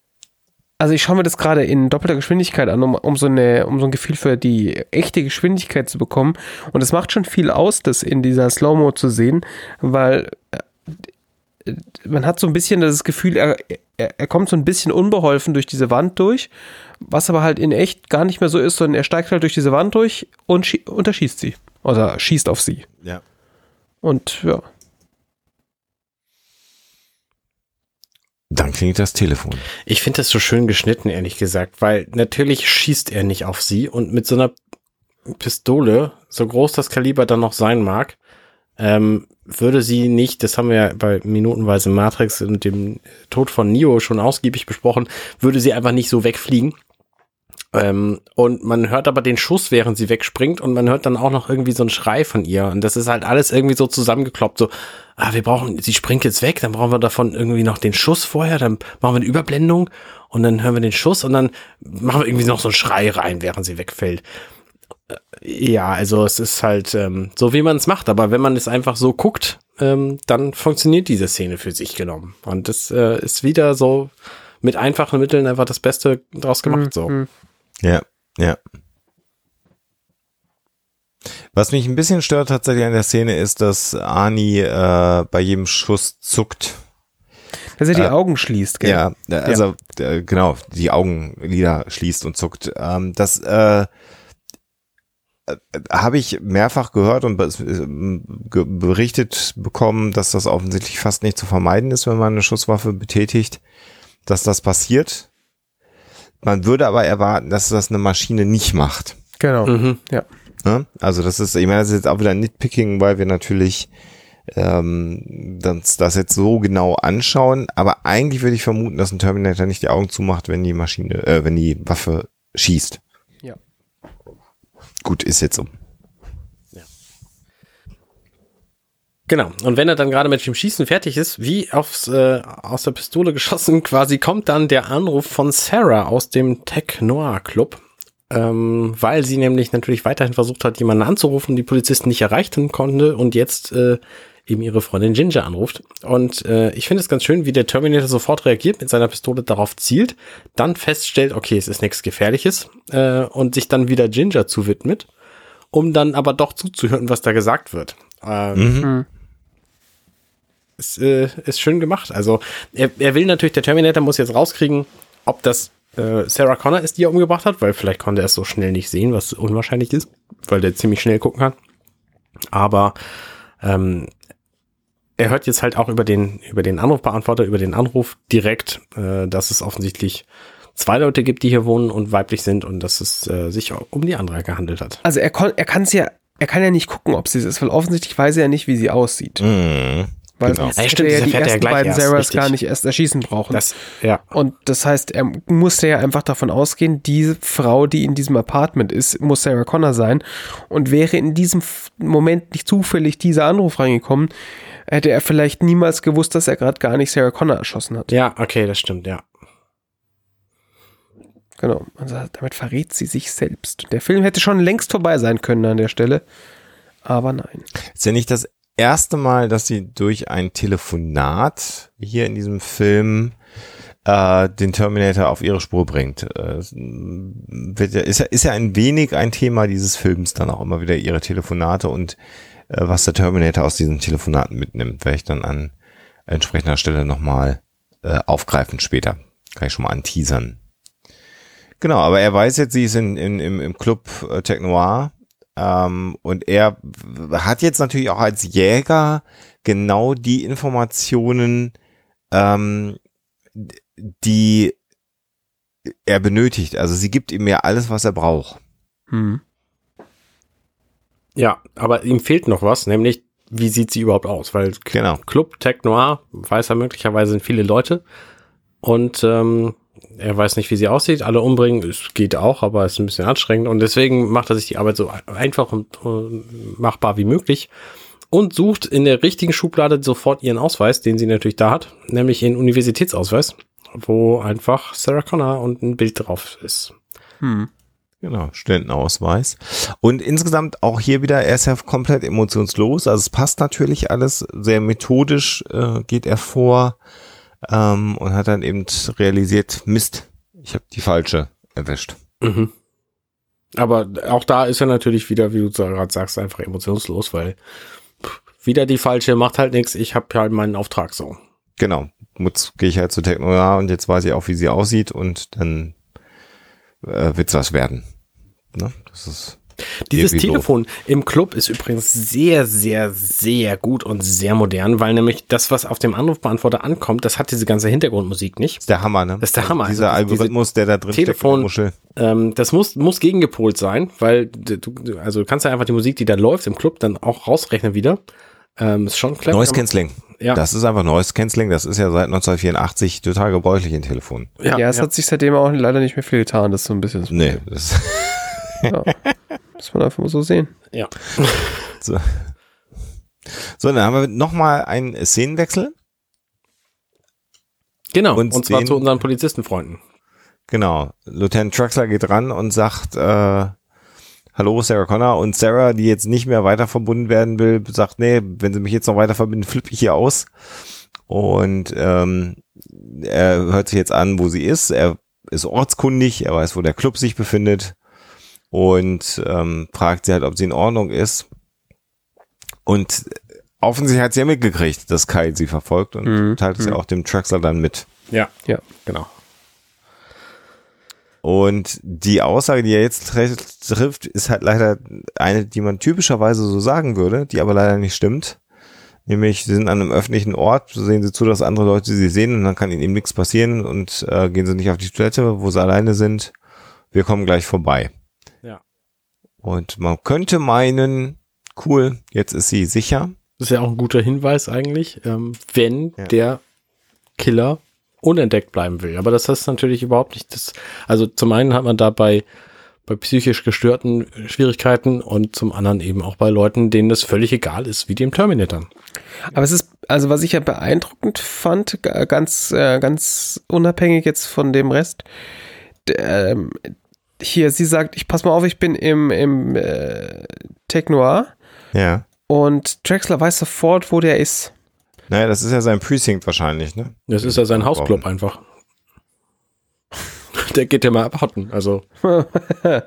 also ich schaue mir das gerade in doppelter Geschwindigkeit an, um, um, so eine, um so ein Gefühl für die echte Geschwindigkeit zu bekommen. Und es macht schon viel aus, das in dieser Slow-Mo zu sehen, weil äh, man hat so ein bisschen das Gefühl, er, er, kommt so ein bisschen unbeholfen durch diese Wand durch, was aber halt in echt gar nicht mehr so ist, sondern er steigt halt durch diese Wand durch und, und erschießt sie. Oder schießt auf sie.
Ja.
Und ja.
Dann klingt das Telefon.
Ich finde das so schön geschnitten, ehrlich gesagt, weil natürlich schießt er nicht auf sie und mit so einer Pistole, so groß das Kaliber dann noch sein mag, ähm, würde sie nicht, das haben wir ja bei Minutenweise Matrix und dem Tod von Neo schon ausgiebig besprochen, würde sie einfach nicht so wegfliegen. Ähm, und man hört aber den Schuss, während sie wegspringt und man hört dann auch noch irgendwie so einen Schrei von ihr und das ist halt alles irgendwie so zusammengekloppt, so, ah, wir brauchen, sie springt jetzt weg, dann brauchen wir davon irgendwie noch den Schuss vorher, dann machen wir eine Überblendung und dann hören wir den Schuss und dann machen wir irgendwie noch so einen Schrei rein, während sie wegfällt. Äh, ja, also es ist halt ähm, so, wie man es macht, aber wenn man es einfach so guckt, ähm, dann funktioniert diese Szene für sich genommen. Und das äh, ist wieder so mit einfachen Mitteln einfach das Beste draus gemacht. Mhm. So.
Ja, ja. Was mich ein bisschen stört tatsächlich an der Szene ist, dass Ani äh, bei jedem Schuss zuckt.
Dass er die äh, Augen schließt,
gell? Ja, also ja. Äh, genau, die Augenlider schließt und zuckt. Ähm, das äh, äh habe ich mehrfach gehört und berichtet bekommen, dass das offensichtlich fast nicht zu vermeiden ist, wenn man eine Schusswaffe betätigt, dass das passiert. Man würde aber erwarten, dass das eine Maschine nicht macht.
Genau. Mhm. Ja.
Ne? Also das ist, ich meine, das ist jetzt auch wieder Nitpicking, weil wir natürlich ähm, das, das jetzt so genau anschauen. Aber eigentlich würde ich vermuten, dass ein Terminator nicht die Augen zumacht, wenn die Maschine, äh, wenn die Waffe schießt.
Ja.
Gut, ist jetzt so.
Genau. Und wenn er dann gerade mit dem Schießen fertig ist, wie aufs, äh, aus der Pistole geschossen, quasi kommt dann der Anruf von Sarah aus dem Tech Noir Club ähm, weil sie nämlich natürlich weiterhin versucht hat, jemanden anzurufen, die Polizisten nicht erreichen konnte und jetzt äh, eben ihre Freundin Ginger anruft. Und äh, ich finde es ganz schön, wie der Terminator sofort reagiert, mit seiner Pistole darauf zielt, dann feststellt, okay, es ist nichts Gefährliches äh, und sich dann wieder Ginger zuwidmet, um dann aber doch zuzuhören, was da gesagt wird. Ähm,
Mhm.
Ist, äh, ist schön gemacht. Also er, er will natürlich, der Terminator muss jetzt rauskriegen, ob das äh, Sarah Connor ist, die er umgebracht hat, weil vielleicht konnte er es so schnell nicht sehen, was unwahrscheinlich ist, weil der ziemlich schnell gucken kann. Aber ähm, er hört jetzt halt auch über den, über den Anrufbeantworter, über den Anruf direkt, äh, dass es offensichtlich zwei Leute gibt, die hier wohnen und weiblich sind und dass es äh, sich um die andere gehandelt hat.
Also er, kon- er kann es ja, er kann ja nicht gucken, ob sie es ist, weil offensichtlich weiß er ja nicht, wie sie aussieht.
Mhm.
Weil
Genau.
sonst
Ja,
hätte
stimmt,
er die
erfährt er ja
ersten beiden
erst,
Sarahs
richtig.
gar nicht erst erschießen brauchen.
Das, ja.
Und das heißt, er musste ja einfach davon ausgehen, diese Frau, die in diesem Apartment ist, muss Sarah Connor sein. Und wäre in diesem Moment nicht zufällig dieser Anruf reingekommen, hätte er vielleicht niemals gewusst, dass er gerade gar nicht Sarah Connor erschossen hat.
Ja, okay, das stimmt, ja.
Genau. Also damit verrät sie sich selbst. Der Film hätte schon längst vorbei sein können an der Stelle. Aber nein.
Ist ja nicht das erste Mal, dass sie durch ein Telefonat hier in diesem Film äh, den Terminator auf ihre Spur bringt. Äh, ist, ja, ist ja ein wenig ein Thema dieses Films dann auch immer wieder ihre Telefonate und äh, was der Terminator aus diesen Telefonaten mitnimmt, werde ich dann an entsprechender Stelle nochmal äh, aufgreifen später. Kann ich schon mal anteasern. Genau, aber er weiß jetzt, sie ist in, in, im, im Club äh, Tech Noir ähm, und er hat jetzt natürlich auch als Jäger genau die Informationen, ähm, die er benötigt. Also sie gibt ihm ja alles, was er braucht.
Hm.
Ja, aber ihm fehlt noch was, nämlich wie sieht sie überhaupt aus? Weil K-
Genau.
Club Tech Noir weiß er möglicherweise sind viele Leute und ähm, er weiß nicht, wie sie aussieht. Alle umbringen, es geht auch, aber es ist ein bisschen anstrengend und deswegen macht er sich die Arbeit so einfach und machbar wie möglich und sucht in der richtigen Schublade sofort ihren Ausweis, den sie natürlich da hat, nämlich ihren Universitätsausweis, wo einfach Sarah Connor und ein Bild drauf ist.
Hm.
Genau, Studentenausweis. Und insgesamt auch hier wieder, er ist ja komplett emotionslos. Also es passt natürlich alles. Sehr methodisch äh, geht er vor ähm, und hat dann eben realisiert, Mist, ich habe die falsche erwischt.
Mhm. Aber auch da ist er natürlich wieder, wie du gerade sagst, einfach emotionslos, weil pff, wieder die falsche macht halt nichts. Ich habe halt meinen Auftrag so.
Genau. Jetzt gehe ich halt zu Technoja und jetzt weiß ich auch, wie sie aussieht und dann äh, wird's was werden. Ne? Das ist
Dieses
irgendwie
Telefon im Club ist übrigens sehr, sehr, sehr gut und sehr modern, weil nämlich das, was auf dem Anrufbeantworter ankommt, das hat diese ganze Hintergrundmusik nicht.
Das ist der Hammer, ne?
Das ist der Hammer.
Dieser
Also diese-
Algorithmus, der da drin
Telefon-
steckt.
Ähm, das muss, muss gegengepolt sein, weil du, also du kannst ja einfach die Musik, die da läuft im Club, dann auch rausrechnen wieder. Ähm, ist schon clever.
Noise Cancelling.
Ja.
Das ist einfach Noise Cancelling. Das ist ja seit 1984 total gebräuchlich in Telefonen.
Ja, es hat sich seitdem auch leider nicht mehr viel getan. Das ist so ein bisschen das
Nee, das
Ja. Muss man einfach mal so sehen.
ja.
so. So, dann haben wir nochmal einen Szenenwechsel.
Genau.
Und
Und, zwar
den-
zu unseren Polizistenfreunden.
Genau. Lieutenant Truxler geht ran und sagt, äh, hallo Sarah Connor. Und Sarah, die jetzt nicht mehr weiter verbunden werden will, sagt, nee, wenn sie mich jetzt noch weiter verbinden, flippe ich hier aus. Und ähm, er hört sich jetzt an, wo sie ist. Er ist ortskundig, er weiß, wo der Club sich befindet und ähm, fragt sie halt, ob sie in Ordnung ist. Und offensichtlich hat sie ja mitgekriegt, dass Kyle sie verfolgt und
Mhm.
teilt es ja auch dem Truxler dann mit.
Ja.
Ja.
Genau.
Und die Aussage, die er jetzt trifft, ist halt leider eine, die man typischerweise so sagen würde, die aber leider nicht stimmt. Nämlich, sie sind an einem öffentlichen Ort, sehen sie zu, dass andere Leute sie sehen und dann kann ihnen eben nichts passieren und äh, gehen sie nicht auf die Toilette, wo sie alleine sind. Wir kommen gleich vorbei. Und man könnte meinen, cool, jetzt ist sie sicher.
Das ist ja auch ein guter Hinweis eigentlich, ähm, wenn
Ja.
der Killer unentdeckt bleiben will. Aber das ist natürlich überhaupt nicht das. Also zum einen hat man da bei, psychisch gestörten Schwierigkeiten und zum anderen eben auch bei Leuten, denen das völlig egal ist, wie dem Terminator.
Aber es ist, also was ich ja beeindruckend fand, ga- ganz, äh, ganz unabhängig jetzt von dem Rest, ähm, hier, sie sagt, ich pass mal auf, ich bin im, im äh, Tech Noir
Ja.
und Drexler weiß sofort, wo der ist.
Naja, das ist ja sein Precinct wahrscheinlich, ne?
Das ist ja sein Hausclub einfach. Der geht ja mal abhotten. Also,
Ja,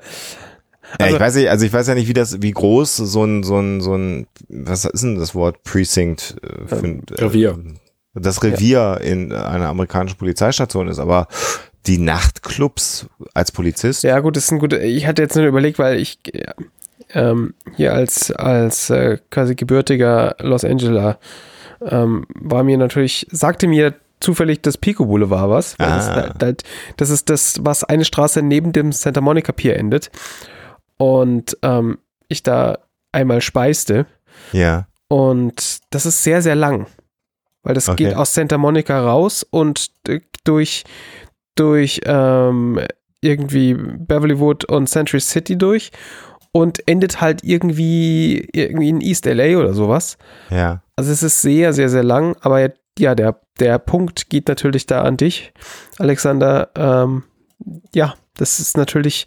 Also-
ich weiß nicht, also ich weiß ja nicht, wie das, wie groß so ein, so ein, so ein, was ist denn das Wort Precinct? äh, Für, ein, äh,
Revier.
Das Revier in einer amerikanischen Polizeistation ist, aber die Nachtclubs als Polizist.
Ja, gut, das ist ein guter. Ich hatte jetzt nur überlegt, weil ich äh, ähm, hier als, als äh, quasi gebürtiger Los Angeles ähm, war mir natürlich, sagte mir zufällig das Pico Boulevard was. Das,
Ah.
da, da, das ist das, was eine Straße neben dem Santa Monica Pier endet. Und ähm, ich da einmal speiste.
Ja.
Und das ist sehr, sehr lang. Weil das
Okay.
geht aus Santa Monica raus und durch, durch ähm, irgendwie Beverlywood und Century City durch und endet halt irgendwie, irgendwie in East LA oder sowas.
Ja.
Also es ist sehr, sehr, sehr lang, aber ja, der, der Punkt geht natürlich da an dich, Alexander. Ähm, ja, das ist natürlich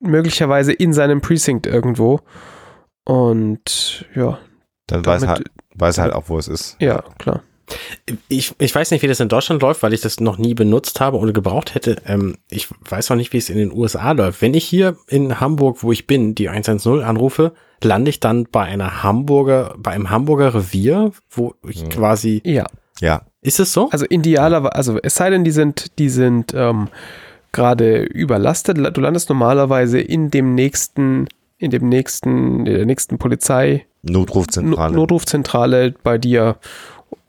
möglicherweise in seinem Precinct irgendwo. Und ja,
Dann weiß halt, weiß halt auch, wo es ist.
ja, klar.
Ich, ich weiß nicht, wie das in Deutschland läuft, weil ich das noch nie benutzt habe oder gebraucht hätte. Ähm, ich weiß auch nicht, wie es in den USA läuft. Wenn ich hier in Hamburg, wo ich bin, die 110 anrufe, lande ich dann bei einer Hamburger, bei einem Hamburger Revier, wo ich
Hm.
quasi,
Ja,
Ja.
ist es so?
also idealerweise, also es sei denn, die sind, die sind ähm, gerade überlastet. Du landest normalerweise in dem nächsten, in dem nächsten, in der nächsten Polizei
Notrufzentrale.
No- Notrufzentrale bei dir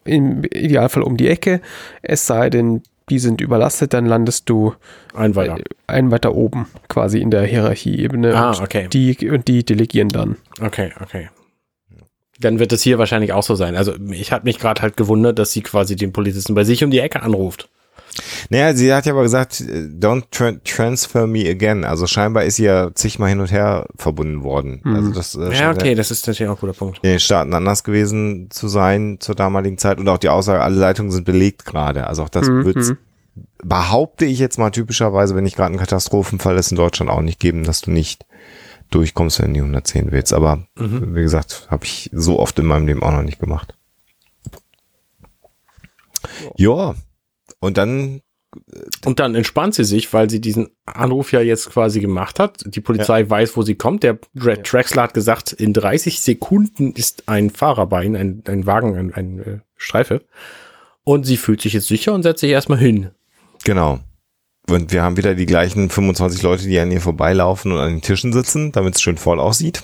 im Idealfall um die Ecke. Es sei denn, die sind überlastet, dann landest du
Ein weiter.
äh, einen weiter oben, quasi in der Hierarchieebene.
Ah,
und
okay.
Die, und die delegieren dann.
Okay, okay. Dann wird es hier wahrscheinlich auch so sein. Also ich habe mich gerade halt gewundert, dass sie quasi den Polizisten bei sich um die Ecke anruft.
Naja, sie hat ja aber gesagt, äh, don't tra transfer me again. Also scheinbar ist sie ja zigmal hin und her verbunden worden.
Mhm.
Also das äh,
Ja, okay, das ist natürlich auch ein guter Punkt.
in den Staaten anders gewesen zu sein zur damaligen Zeit und auch die Aussage, alle Leitungen sind belegt gerade. Also auch das
Mhm,
wird's,
mhm.
behaupte ich jetzt mal typischerweise, wenn nicht gerade ein Katastrophenfall ist in Deutschland auch nicht geben, dass du nicht durchkommst, wenn du die 110 willst. Aber
Mhm.
wie gesagt, habe ich so oft in meinem Leben auch noch nicht gemacht. Ja, und dann
Und dann entspannt sie sich, weil sie diesen Anruf ja jetzt quasi gemacht hat. Die Polizei weiß, wo sie kommt. Der Dra- Traxler hat gesagt, in 30 Sekunden ist ein Fahrer bei ihnen, ein, ein Wagen, ein, ein äh, Streife. Und sie fühlt sich jetzt sicher und setzt sich erstmal hin.
Genau. Und wir haben wieder die gleichen 25 Leute, die an ihr vorbeilaufen und an den Tischen sitzen, damit es schön voll aussieht.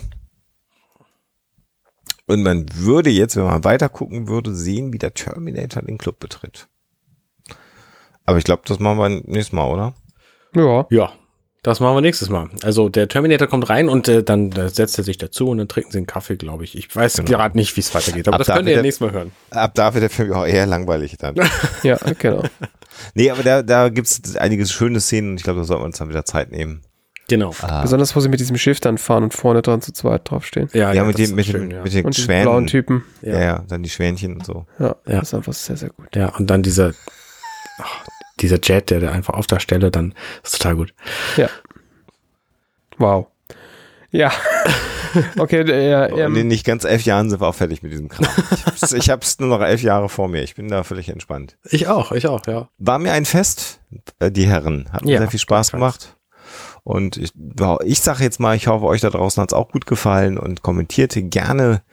Und man würde jetzt, wenn man weiter gucken würde, sehen, wie der Terminator den Club betritt. Aber ich glaube, das machen wir nächstes Mal, oder?
Ja.
Ja, das machen wir nächstes Mal. Also der Terminator kommt rein und äh, dann äh, setzt er sich dazu und dann trinken sie einen Kaffee, glaube ich. Ich weiß
Genau.
gerade nicht, wie es weitergeht, aber
Ab
das
da
könnt ihr ja nächstes Mal hören.
Ab da wird der Film auch eher langweilig dann.
Ja, genau.
nee, aber da, da gibt es einige schöne Szenen und ich glaube, da sollten wir uns dann wieder Zeit nehmen.
Genau.
Besonders, wo sie mit diesem Schiff dann fahren und vorne dran zu zweit draufstehen.
Ja,
Ja, mit,
das
dem, mit,
ist
den,
schön, ja.
mit den
Und diesen blauen
Schwänen.
Typen.
Ja. ja, dann die Schwänchen und so.
Ja,
Ja.
das ist einfach sehr, sehr gut.
Ja, und dann dieser, ach, dieser Jet, der, der einfach auf der Stelle dann, ist total gut.
Ja. Wow. Ja. Okay, der,
Und
ähm,
in nicht ganz elf Jahren sind wir auch fertig mit diesem Kram. Ich hab's, ich hab's nur noch elf Jahre vor mir. Ich bin da völlig entspannt.
Ich auch, ich auch, ja.
War mir ein Fest, äh, die Herren. Hat mir
Ja,
sehr viel Spaß gemacht. Und ich, ich sage jetzt mal, ich hoffe, euch da draußen hat's auch gut gefallen und kommentierte gerne,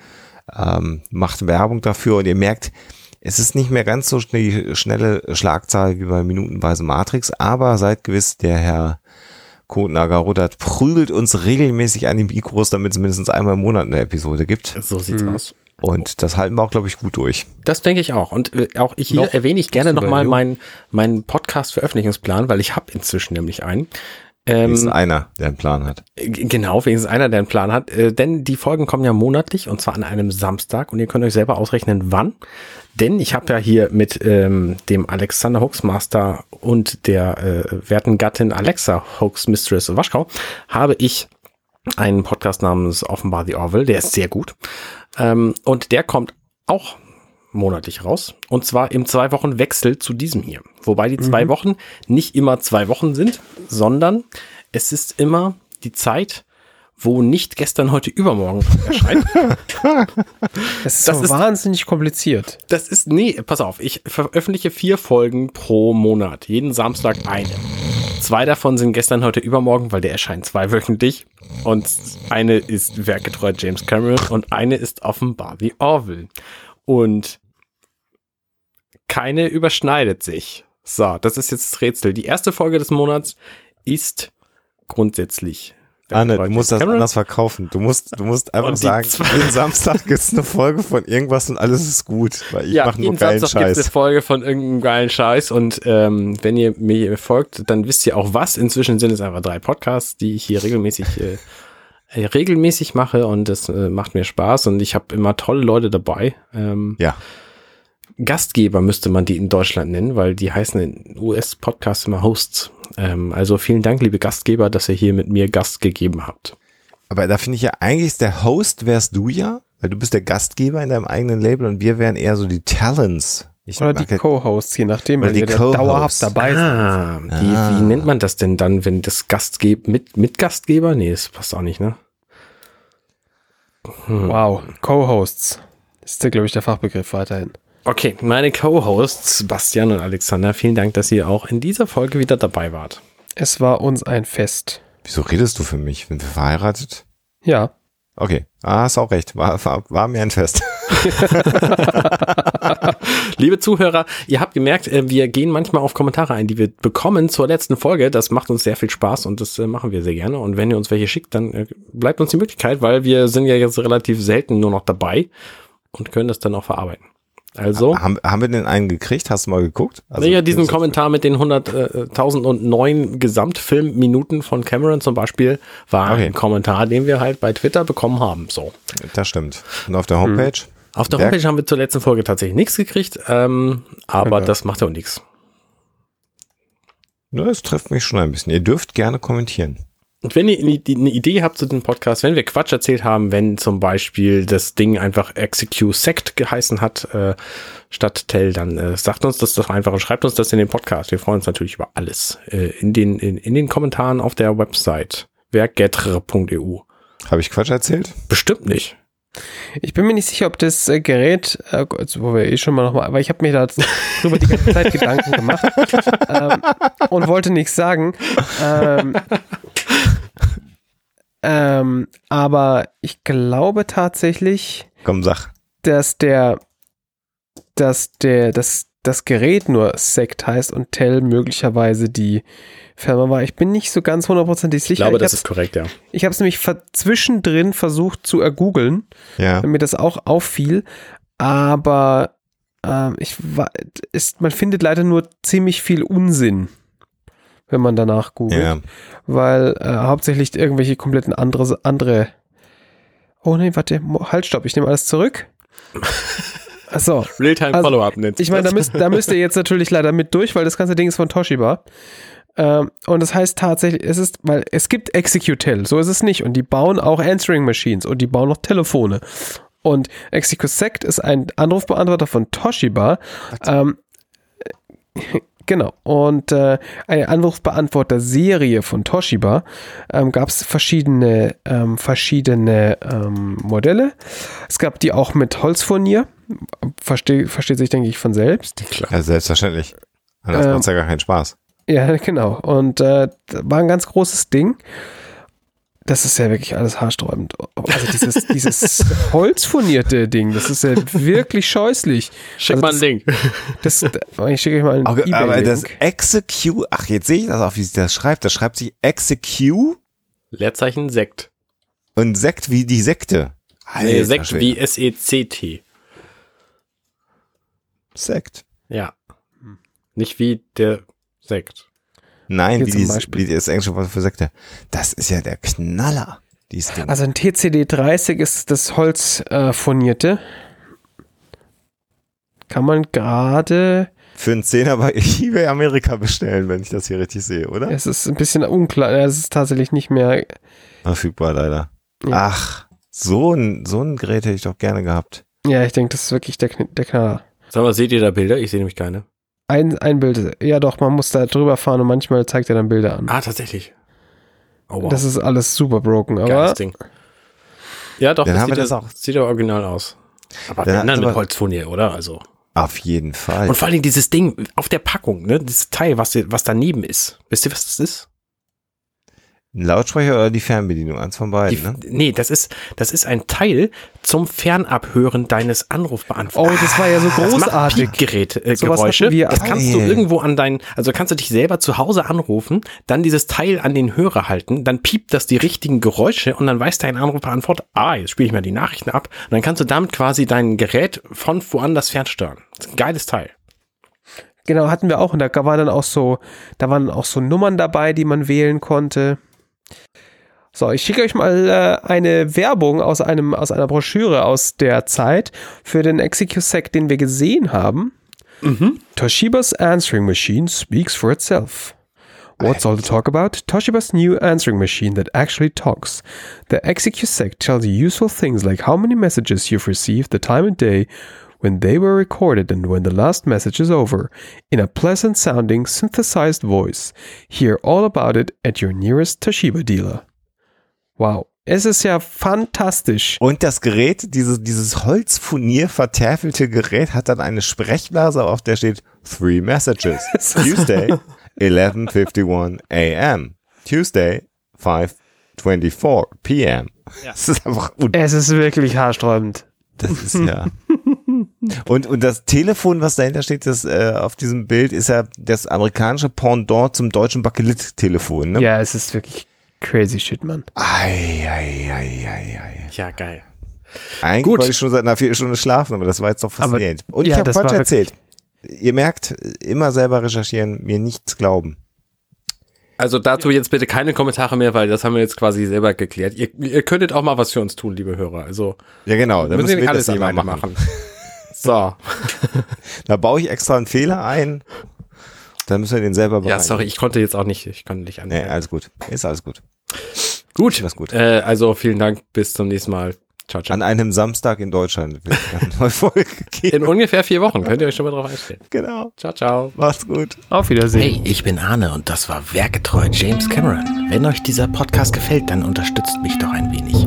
ähm, macht Werbung dafür und ihr merkt, es ist nicht mehr ganz so schnell, schnelle Schlagzahl wie bei Minutenweise Matrix, aber seid gewiss, der Herr Kotnagar-Rudert prügelt uns regelmäßig an die Mikros, damit es mindestens einmal im Monat eine Episode gibt.
So sieht's
Mhm.
aus.
Und das halten wir auch, glaube ich, gut durch.
Das denke ich auch. Und äh, auch ich hier
Noch
erwähne ich gerne nochmal meinen meinen Podcast-Veröffentlichungsplan, weil ich habe inzwischen nämlich einen.
Ist
Ähm,
einer, der einen Plan hat.
Genau, wenigstens einer, der einen Plan hat. Äh, denn die Folgen kommen ja monatlich und zwar an einem Samstag und ihr könnt euch selber ausrechnen, wann. Denn ich habe ja hier mit ähm, dem Alexander Hoaxmaster und der äh, werten Gattin Alexa Hoax Mistress Waschkau habe ich einen Podcast namens Offenbar the Orville, der ist sehr gut. Ähm, und der kommt auch monatlich raus. Und zwar im zwei Wochen Wechsel zu diesem hier. Wobei die zwei Wochen nicht immer zwei Wochen sind, sondern es ist immer die Zeit, wo nicht gestern, heute, übermorgen erscheint.
Das ist
Das
so
ist-
wahnsinnig kompliziert.
Das ist, nee, pass auf, ich veröffentliche vier Folgen pro Monat, jeden Samstag eine. Zwei davon sind gestern, heute, übermorgen, weil der erscheint zweiwöchentlich. Und eine ist werkgetreu James Cameron und eine ist offenbar wie Orville. Und keine überschneidet sich. So, das ist jetzt das Rätsel. Die erste Folge des Monats ist grundsätzlich.
Anne, du musst das
Cameron.
anders verkaufen. Du musst, du musst einfach sagen, jeden Samstag gibt's eine Folge von irgendwas und alles ist gut, weil ich
ja,
mache nur
jeden
geilen
Samstag gibt es
Scheiß.
eine Folge von irgendeinem geilen Scheiß und ähm, wenn ihr mir folgt, dann wisst ihr auch was. Inzwischen sind es einfach drei Podcasts, die ich hier regelmäßig äh, regelmäßig mache und das äh, macht mir Spaß und ich habe immer tolle Leute dabei. Ähm,
Ja.
Gastgeber müsste man die in Deutschland nennen, weil die heißen in US-Podcasts immer Hosts. Ähm, also vielen Dank, liebe Gastgeber, dass ihr hier mit mir Gast gegeben habt.
Aber da finde ich ja, eigentlich der Host wärst du ja, weil du bist der Gastgeber in deinem eigenen Label und wir wären eher so die Talents. Ich
Oder die
ja-
Co-Hosts, je nachdem, wenn
die
ihr dauerhaft dabei seid.
Ah, wie,
Ah.
wie nennt man das denn dann, wenn das Gastgeber mit, mit Gastgeber? Nee, das passt auch nicht, ne?
Wow, Co-Hosts. Das ist, glaube ich, der Fachbegriff weiterhin.
Okay, meine Co-Hosts Bastian und Alexander, vielen Dank, dass ihr auch in dieser Folge wieder dabei wart.
Es war uns ein Fest.
Wieso redest du für mich? Sind wir verheiratet?
Ja.
Okay, ah, hast auch recht. War, war, war mir ein Fest.
Liebe Zuhörer, ihr habt gemerkt, äh, wir gehen manchmal auf Kommentare ein, die wir bekommen zur letzten Folge. Das macht uns sehr viel Spaß und das äh, machen wir sehr gerne. Und wenn ihr uns welche schickt, dann äh, bleibt uns die Möglichkeit, weil wir sind ja jetzt relativ selten nur noch dabei und können das dann auch verarbeiten. Also,
Haben, haben wir denn einen gekriegt? Hast du mal geguckt? Also,
naja, diesen Kommentar mit den 100.009 Gesamtfilmminuten von Cameron zum Beispiel war
Okay.
ein Kommentar, den wir halt bei Twitter bekommen haben. So.
Das stimmt. Und auf der Homepage?
Auf der Homepage haben wir zur letzten Folge tatsächlich nichts gekriegt, ähm, aber
Okay.
das macht ja auch nichts.
Ja, das trifft mich schon ein bisschen. Ihr dürft gerne kommentieren.
Und wenn ihr eine Idee habt zu dem Podcast, wenn wir Quatsch erzählt haben, wenn zum Beispiel das Ding einfach Execute Sect geheißen hat, äh, statt Tell, dann äh, sagt uns das doch einfach und schreibt uns das in den Podcast. Wir freuen uns natürlich über alles. Äh, in, den, in, in den Kommentaren auf der Website werkgetre.eu.
Habe ich Quatsch erzählt?
Bestimmt nicht.
Ich bin mir nicht sicher, ob das äh, Gerät, äh, also, wo wir eh schon mal nochmal, aber ich habe mir da drüber die ganze Zeit Gedanken gemacht ähm, und wollte nichts sagen. Ähm, ähm, aber ich glaube tatsächlich,
Komm, sag.
dass der, dass der, dass das Gerät nur Sect heißt und Tell möglicherweise die Firma war. Ich bin nicht so ganz hundertprozentig sicher.
Ich glaube, das
hab's-
ist korrekt, ja.
ich habe es nämlich ver- zwischendrin versucht zu ergoogeln
Ja.
mir das auch auffiel, aber ähm, ich war, ist, man findet leider nur ziemlich viel Unsinn, wenn man danach googelt,
Ja.
weil äh, hauptsächlich irgendwelche kompletten andere, andere Oh nee, warte, halt, stopp, ich nehme alles zurück. Achso,
Realtime
Also,
Follow-up nennt sich
ich meine, da müsst, da müsst ihr jetzt natürlich leider mit durch, weil das ganze Ding ist von Toshiba. Ähm, und das heißt tatsächlich, es ist, weil es gibt Executel, so ist es nicht. Und die bauen auch Answering Machines und die bauen noch Telefone. Und ExecuSect ist ein Anrufbeantworter von Toshiba. Ähm, genau. Und äh, eine Anrufbeantworter-Serie von Toshiba ähm, gab es verschiedene, ähm, verschiedene ähm, Modelle. Es gab die auch mit Holzfurnier. Versteh, versteht sich, denke ich, von selbst.
ja, selbstverständlich. Anders
Ähm,
macht's ja gar keinen Spaß.
Ja, genau. Und äh, das war ein ganz großes Ding. Das ist ja wirklich alles haarsträubend. Also dieses, dieses holzfurnierte Ding, das ist ja wirklich scheußlich.
Schick
also
mal ein Ding.
Das, ich schicke euch mal einen
Okay, aber das. Execute, ach, jetzt sehe ich das auch, wie sich das schreibt. Das schreibt sich Execute
Leerzeichen Sekt.
und Sekt wie die Sekte.
Nee,
Alter
Sekt
Schwede.
wie S-E-C-T.
Sekt.
Ja. Nicht wie der Sekt.
Nein, wie,
zum
die,
Beispiel.
wie das englische Wort für Sekte. Das ist ja der Knaller, dieses Ding.
Also ein TCD 30 ist das holzfurnierte. Kann man gerade,
für einen Zehner bei eBay Amerika bestellen, wenn ich das hier richtig sehe, oder?
es ist ein bisschen unklar, es ist tatsächlich nicht mehr,
Verfügbar leider.
Ja.
Ach, so ein, so ein Gerät hätte ich doch gerne gehabt.
ja, ich denke, das ist wirklich der, Kn- der Knaller.
Sag mal, seht ihr da Bilder? Ich sehe nämlich keine.
Ein, ein Bild, ja doch, man muss da drüber fahren und manchmal zeigt er dann Bilder an.
Ah, tatsächlich. Oh, wow.
Das ist alles super broken, aber
Geiles Ding. Ja, doch,
Dann
das
haben wir
sieht,
das
ja,
auch.
sieht ja original aus. Aber
Dann
wenn dann mit Holzfolie, oder? Also.
Auf jeden Fall.
Und vor allem dieses Ding auf der Packung, ne? Dieses Teil, was, was daneben ist. Wisst ihr, was das ist?
Ein Lautsprecher oder die Fernbedienung? Eins von
Die,
beiden, ne?
Nee, das ist, das ist ein Teil zum Fernabhören deines Anrufbeantworters.
Oh, das war ja so
Das macht
großartig.
Piepgerät, äh,
Sowas
Geräusche.
wir
das kannst du irgendwo an dein, also kannst du dich selber zu Hause anrufen, dann dieses Teil an den Hörer halten, dann piept das die richtigen Geräusche und dann weiß dein Anrufbeantworter, ah, jetzt spiele ich mir die Nachrichten ab. Und dann kannst du damit quasi dein Gerät von woanders fernsteuern. Das ist ein geiles Teil.
Genau, hatten wir auch. Und da waren dann auch so, da waren auch so Nummern dabei, die man wählen konnte. So, ich schicke euch mal äh, eine Werbung aus einem, aus einer Broschüre aus der Zeit für den ExecuSec, den wir gesehen haben. Toshiba's answering machine speaks for itself. What's all the talk about? Toshiba's new answering machine that actually talks. The ExecuSec tells you useful things like how many messages you've received, the time and day, when they were recorded, and when the last message is over, in a pleasant sounding synthesized voice. Hear all about it at your nearest Toshiba dealer. Wow. Es ist ja fantastisch.
Und das Gerät, dieses, dieses Holzfurnier vertäfelte Gerät, hat dann eine Sprechblase, auf der steht Three Messages. Tuesday, 11.51 a.m. Tuesday, 5.24 p.m. Das ist einfach,
Es ist wirklich haarsträubend.
das ist ja. Und, und das Telefon, was dahinter steht, das äh, auf diesem Bild, ist ja das amerikanische Pendant zum deutschen Bakelit-Telefon. Ne?
Ja, es ist wirklich crazy shit, Mann.
Ei, ei, ei, ei, ei.
Ja, geil.
Eigentlich
Gut.
wollte ich schon seit einer Viertelstunde schlafen, aber das war jetzt doch faszinierend. Und ich
ja,
habe Quatsch erzählt. Ihr merkt, immer selber recherchieren, mir nichts glauben.
Also dazu jetzt bitte keine Kommentare mehr, weil das haben wir jetzt quasi selber geklärt. Ihr, ihr könntet auch mal was für uns tun, liebe Hörer. Also
Ja, genau. Da
müssen wir
müssen
nicht
wir
alles
dann mal machen.
machen. So.
Da baue ich extra einen Fehler ein. Dann müssen wir den selber
Ja,
bereinigen.
sorry, ich konnte jetzt auch nicht, ich konnte nicht
Nee,
an.
alles gut. Ist alles gut.
gut.
Alles gut.
Äh, also vielen Dank, bis zum nächsten Mal. Ciao, ciao.
An einem Samstag in Deutschland wird eine neue Folge
In
geben.
ungefähr vier Wochen könnt ihr euch schon mal drauf einstellen.
Genau.
Ciao, ciao.
Macht's gut.
Auf Wiedersehen.
Hey, ich bin Arne und das war Werketreu James Cameron. Wenn euch dieser Podcast gefällt, dann unterstützt mich doch ein wenig.